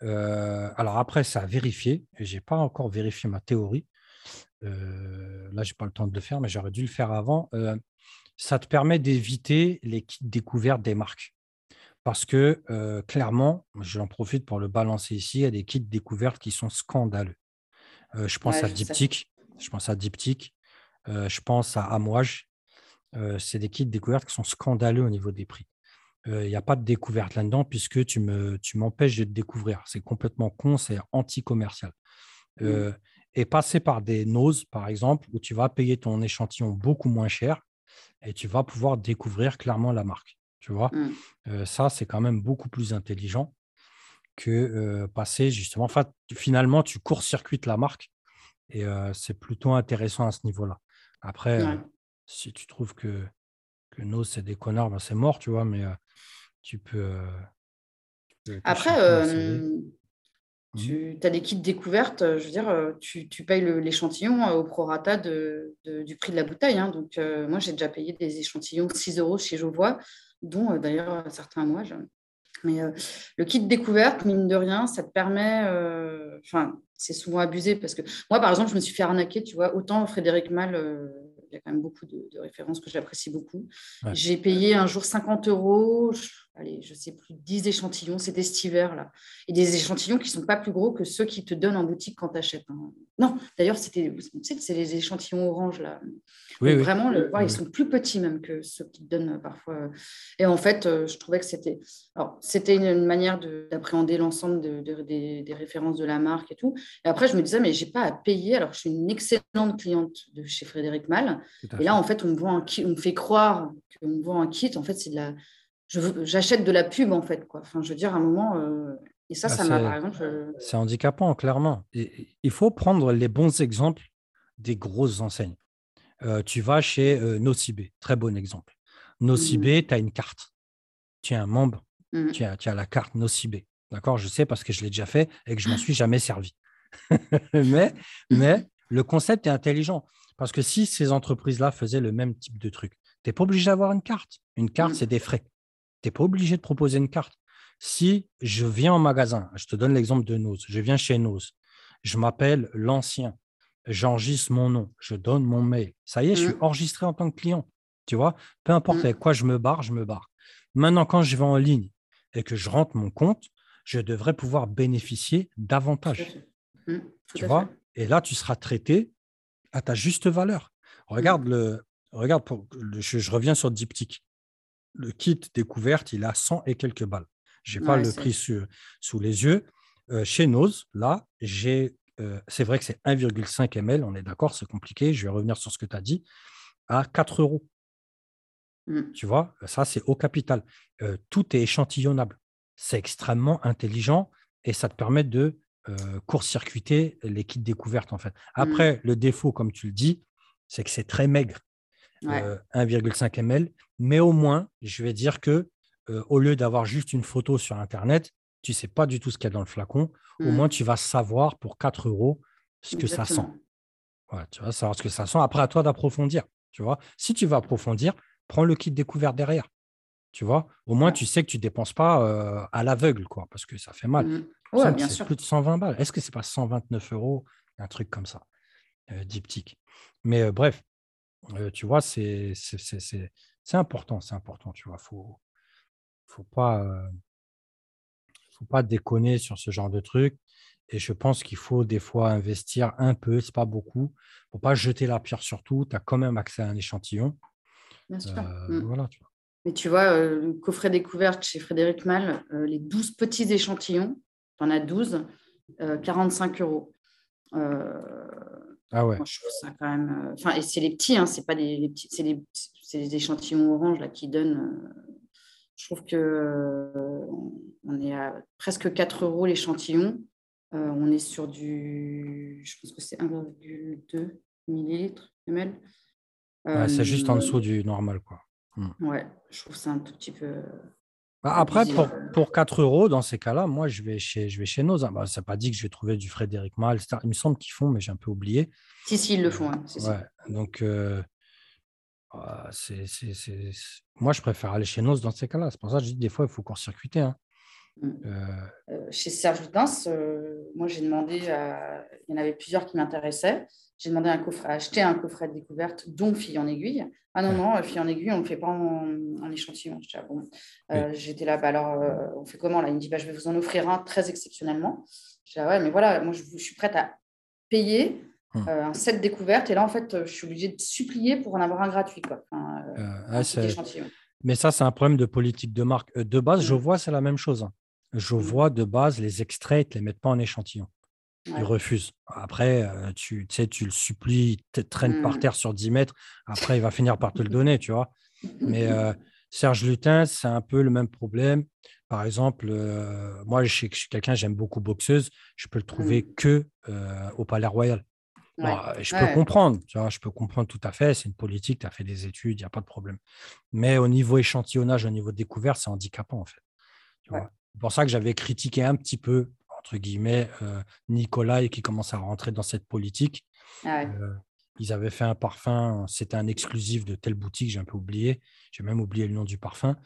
alors après, ça a vérifié, et je n'ai pas encore vérifié ma théorie. là, je n'ai pas le temps de le faire, mais j'aurais dû le faire avant. ça te permet d'éviter les kits découvertes des marques parce que clairement, j'en profite pour le balancer ici, il y a des kits découvertes qui sont scandaleux. je pense à Diptyque, je pense à Diptyque, je pense à Amouage. c'est des kits découvertes qui sont scandaleux au niveau des prix. Il n'y a pas de découverte là-dedans puisque tu m'empêches tu de te découvrir. C'est complètement con, c'est anti-commercial. Mmh. et passer par des noses, par exemple, où tu vas payer ton échantillon beaucoup moins cher et tu vas pouvoir découvrir clairement la marque. Tu vois, Mm. Euh, ça, c'est quand même beaucoup plus intelligent que euh, passer justement. Enfin, finalement, tu court-circuites la marque et euh, c'est plutôt intéressant à ce niveau-là. Après, Ouais. si tu trouves que, que Nose, c'est des connards, ben, c'est mort, tu vois, mais tu peux. tu peux tout Après, Mhm. tu as des kits découvertes, je veux dire, tu, tu payes l'échantillon au prorata de, de- du prix de la bouteille. hein. Donc, euh, moi, j'ai déjà payé des échantillons 6 euros chez Jovois, dont euh, d'ailleurs certains mois. je- Mais euh, le kit découverte, mine de rien, ça te permet. euh, Enfin, c'est souvent abusé parce que moi, par exemple, je me suis fait arnaquer, tu vois. Autant Frédéric Mal, euh, il y a quand même beaucoup de, de références que j'apprécie beaucoup. Ouais. J'ai payé un jour 50 euros, je- allez, je sais plus, 10 échantillons, c'était cet hiver là. Et des échantillons qui sont pas plus gros que ceux qui te donnent en boutique quand tu achètes. Non, d'ailleurs, c'était, tu sais, c'est les échantillons orange là. Oui, Donc, oui. Vraiment, le- ouais, ils sont plus petits même que ceux qui te donnent euh, parfois. Et en fait, euh, je trouvais que c'était, alors, c'était une, une manière de- d'appréhender l'ensemble de- de- des, des références de la marque et tout. Et après, je me disais, mais j'ai pas à payer alors que je suis une excellente cliente de chez Frédéric Mal. Et là, en fait, on me, vend un kit, on me fait croire qu'on me vend un kit. En fait, c'est de la. J'achète de la pub, en fait. Quoi. Enfin, je veux dire, à un moment. euh, Et ça, Ah, ça m'a, c'est- par exemple. euh, C'est handicapant, clairement. Et- il faut prendre les bons exemples des grosses enseignes. Euh, tu vas chez euh, Nocibé, très bon exemple. Nocibé, tu as une carte. Tu es un membre, mm, tu as, tu as la carte Nocibé. D'accord? Je sais parce que je l'ai déjà fait et que je m'en suis jamais servi. mais, mais le concept est intelligent. Parce que si ces entreprises-là faisaient le même type de truc, tu n'es pas obligé d'avoir une carte. Une carte, Mm. c'est des frais. Tu n'es pas obligé de proposer une carte. Si je viens en magasin, je te donne l'exemple de Nose, je viens chez Nose, je m'appelle l'ancien, j'enregistre mon nom, je donne mon mail. Ça y est, je suis Mm. enregistré en tant que client. Tu vois, peu importe Mm. avec quoi je me barre, je me barre. Maintenant, quand je vais en ligne et que je rentre mon compte, je devrais pouvoir bénéficier davantage. Mm, Tu vois. Et là, tu seras traité à ta juste valeur. Mm. Regarde, le, regarde pour, le- je, je reviens sur Diptyque. Le kit découverte, il a 100 et quelques balles. Je n'ai pas le prix sur- sous les yeux. Euh, chez Nose, là, j'ai, euh, c'est vrai que c'est 1,5 ml, on est d'accord, c'est compliqué. Je vais revenir sur ce que tu as dit, à 4 euros. Mm. Tu vois, ça, c'est au capital. Euh, tout est échantillonnable. C'est extrêmement intelligent et ça te permet de court-circuiter les kits découvertes, en fait. Après, le défaut, comme tu le dis, c'est que c'est très maigre, Ouais. euh, 1,5 ml. Mais au moins, je vais dire que euh, au lieu d'avoir juste une photo sur Internet, tu ne sais pas du tout ce qu'il y a dans le flacon. Au Mm. moins, tu vas savoir pour 4 euros ce que ça sent. Voilà, tu vas savoir ce que ça sent. Après, à toi d'approfondir. Tu vois, si tu vas approfondir, prends le kit découvert derrière. Tu vois, au moins Ouais. tu sais que tu dépenses pas euh, à l'aveugle, quoi, parce que ça fait mal. Mm. Ouais, semble que bien c'est sûr. plus de 120 balles. Est-ce que c'est pas 129 euros, un truc comme ça, euh, diptyque? Mais euh, bref, euh, tu vois, c'est important, c'est important. Tu vois, faut faut pas euh, faut pas déconner sur ce genre de truc. Et je pense qu'il faut des fois investir un peu, c'est pas beaucoup. Faut pas jeter la pierre sur tout. Tu as quand même accès à un échantillon. Bien sûr. Euh, Mm. Voilà, tu vois. Mais tu vois, le coffret découverte chez Frédéric Mal, les 12 petits échantillons, tu en as 12, euh, 45 euros. Euh, Ah ouais. moi, je trouve ça quand même. euh, Enfin, et c'est les petits, hein, c'est pas les, les petits, c'est les, c'est les échantillons orange là qui donnent. euh, je trouve que euh, on est à presque 4 euros l'échantillon. Euh, on est sur du, je pense que c'est 1,2 millilitres ml. Ouais, c'est juste en Euh, dessous du normal, quoi. Ouais, je trouve ça un tout petit peu. Bah, après, pour, pour 4 euros, dans ces cas-là, moi, je vais chez, je vais chez Nose. Bah, ça n'a pas dit que je vais trouver du Frédéric Mal, etc. Il me semble qu'ils font, mais j'ai un peu oublié. Si, si, ils le font. hein, si, si. Ouais, donc, euh, ah, c'est, moi, je préfère aller chez Nose dans ces cas-là. C'est pour ça que je dis des fois, il faut court-circuiter. hein. Mm. Euh, Euh, chez Serge Lutens, euh, moi j'ai demandé, à... il y en avait plusieurs qui m'intéressaient. J'ai demandé un coffret, à acheter un coffret de découverte, dont Fille en aiguille. Ah non, non, Fille en aiguille, on ne le fait pas en, en échantillon. J'étais, ah bon. Euh, là, bah alors, on fait comment là? Il me dit, bah, je vais vous en offrir un très exceptionnellement. Je dis, ah ouais, mais voilà, moi je, je suis prête à payer euh, un set découverte. Et là, en fait, je suis obligée de supplier pour en avoir un gratuit. Quoi. Enfin, euh, un échantillon. Mais ça, c'est un problème de politique de marque. De base, je Mm. vois, c'est la même chose. Je Mm. vois de base les extraits, ils ne te les mettent pas en échantillon. Il refuse. Après, euh, tu, sais, tu le supplies, te traînes par mmh. terre sur 10 mètres. Après, il va finir par te le donner, tu vois. Mais euh, Serge Lutin, c'est un peu le même problème. Par exemple, euh, moi, je, suis quelqu'un, j'aime beaucoup boxeuse. Je peux le trouver mmh. que au Palais Royal. je peux comprendre, tu vois, je peux comprendre tout à fait. C'est une politique, tu as fait des études, il n'y a pas de problème. Mais au niveau échantillonnage, au niveau découverte, c'est handicapant, en fait. C'est pour ça que j'avais critiqué un petit peu entre guillemets, euh, Nicolas et qui commence à rentrer dans cette politique. Ah euh, ils avaient fait un parfum, c'était un exclusif de telle boutique, j'ai un peu oublié, j'ai même oublié le nom du parfum.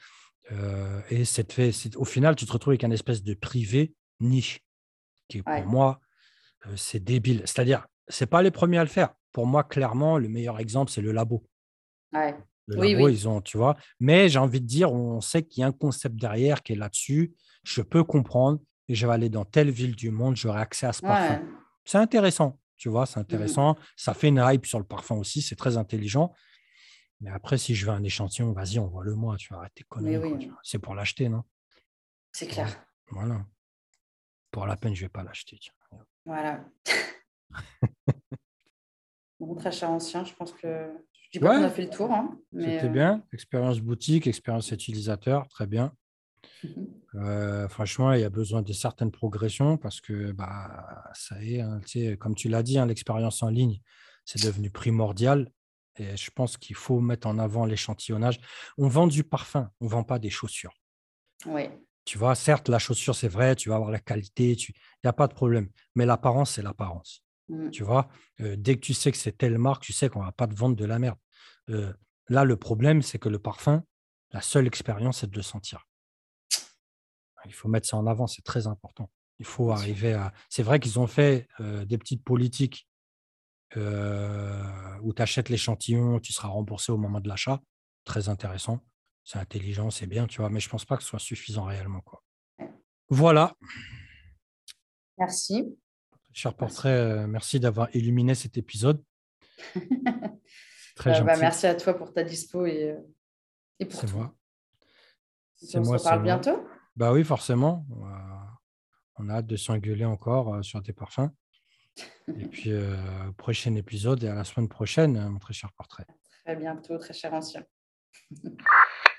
Euh, et fait, au final, tu te retrouves avec un espèce de privé niche, qui pour moi, c'est débile. C'est-à-dire, c'est pas les premiers à le faire. Pour moi, clairement, le meilleur exemple, c'est le labo. Le oui, labo, ils ont, tu vois. Mais j'ai envie de dire, on sait qu'il y a un concept derrière qui est là-dessus. Je peux comprendre et je vais aller dans telle ville du monde, j'aurai accès à ce parfum. C'est intéressant, tu vois, c'est mmh intéressant. Ça fait une hype sur le parfum aussi, c'est très intelligent. Mais après, si je veux un échantillon, vas-y, envoie-le moi, tu vas arrêter de conneries. c'est pour l'acheter, non? C'est clair. Voilà. Pour la peine, je ne vais pas l'acheter. Voilà. très cher ancien, je pense que. Je qu'on a fait le tour. Hein, C'était euh, bien. Expérience boutique, expérience utilisateur, très bien. Mhm. Euh, franchement, il y a besoin de certaines progressions parce que bah, ça est, hein, comme tu l'as dit, hein, l'expérience en ligne, c'est devenu primordial. Et je pense qu'il faut mettre en avant l'échantillonnage. On vend du parfum, on ne vend pas des chaussures. Oui. Tu vois, certes, la chaussure, c'est vrai, tu vas avoir la qualité, il n'y a pas de problème. Mais l'apparence, c'est l'apparence. Mm. Tu vois, euh, dès que tu sais que c'est telle marque, tu sais qu'on ne va pas te vendre de la merde. Euh, là, le problème, c'est que le parfum, la seule expérience, c'est de le sentir. Il faut mettre ça en avant, c'est très important. Il faut arriver à. C'est vrai qu'ils ont fait des petites politiques où tu achètes l'échantillon, tu seras remboursé au moment de l'achat. Très intéressant. C'est intelligent, c'est bien, tu vois, mais je ne pense pas que ce soit suffisant réellement. Quoi. Voilà. Merci. Cher portrait, merci, d'avoir illuminé cet épisode. Très bah, merci à toi pour ta dispo et, et pour C'est moi. on se reparle bientôt. Bah oui, forcément. On a hâte de s'engueuler encore sur tes parfums. Et puis, prochain épisode et à la semaine prochaine, mon très cher portrait. Très bientôt, très cher ancien.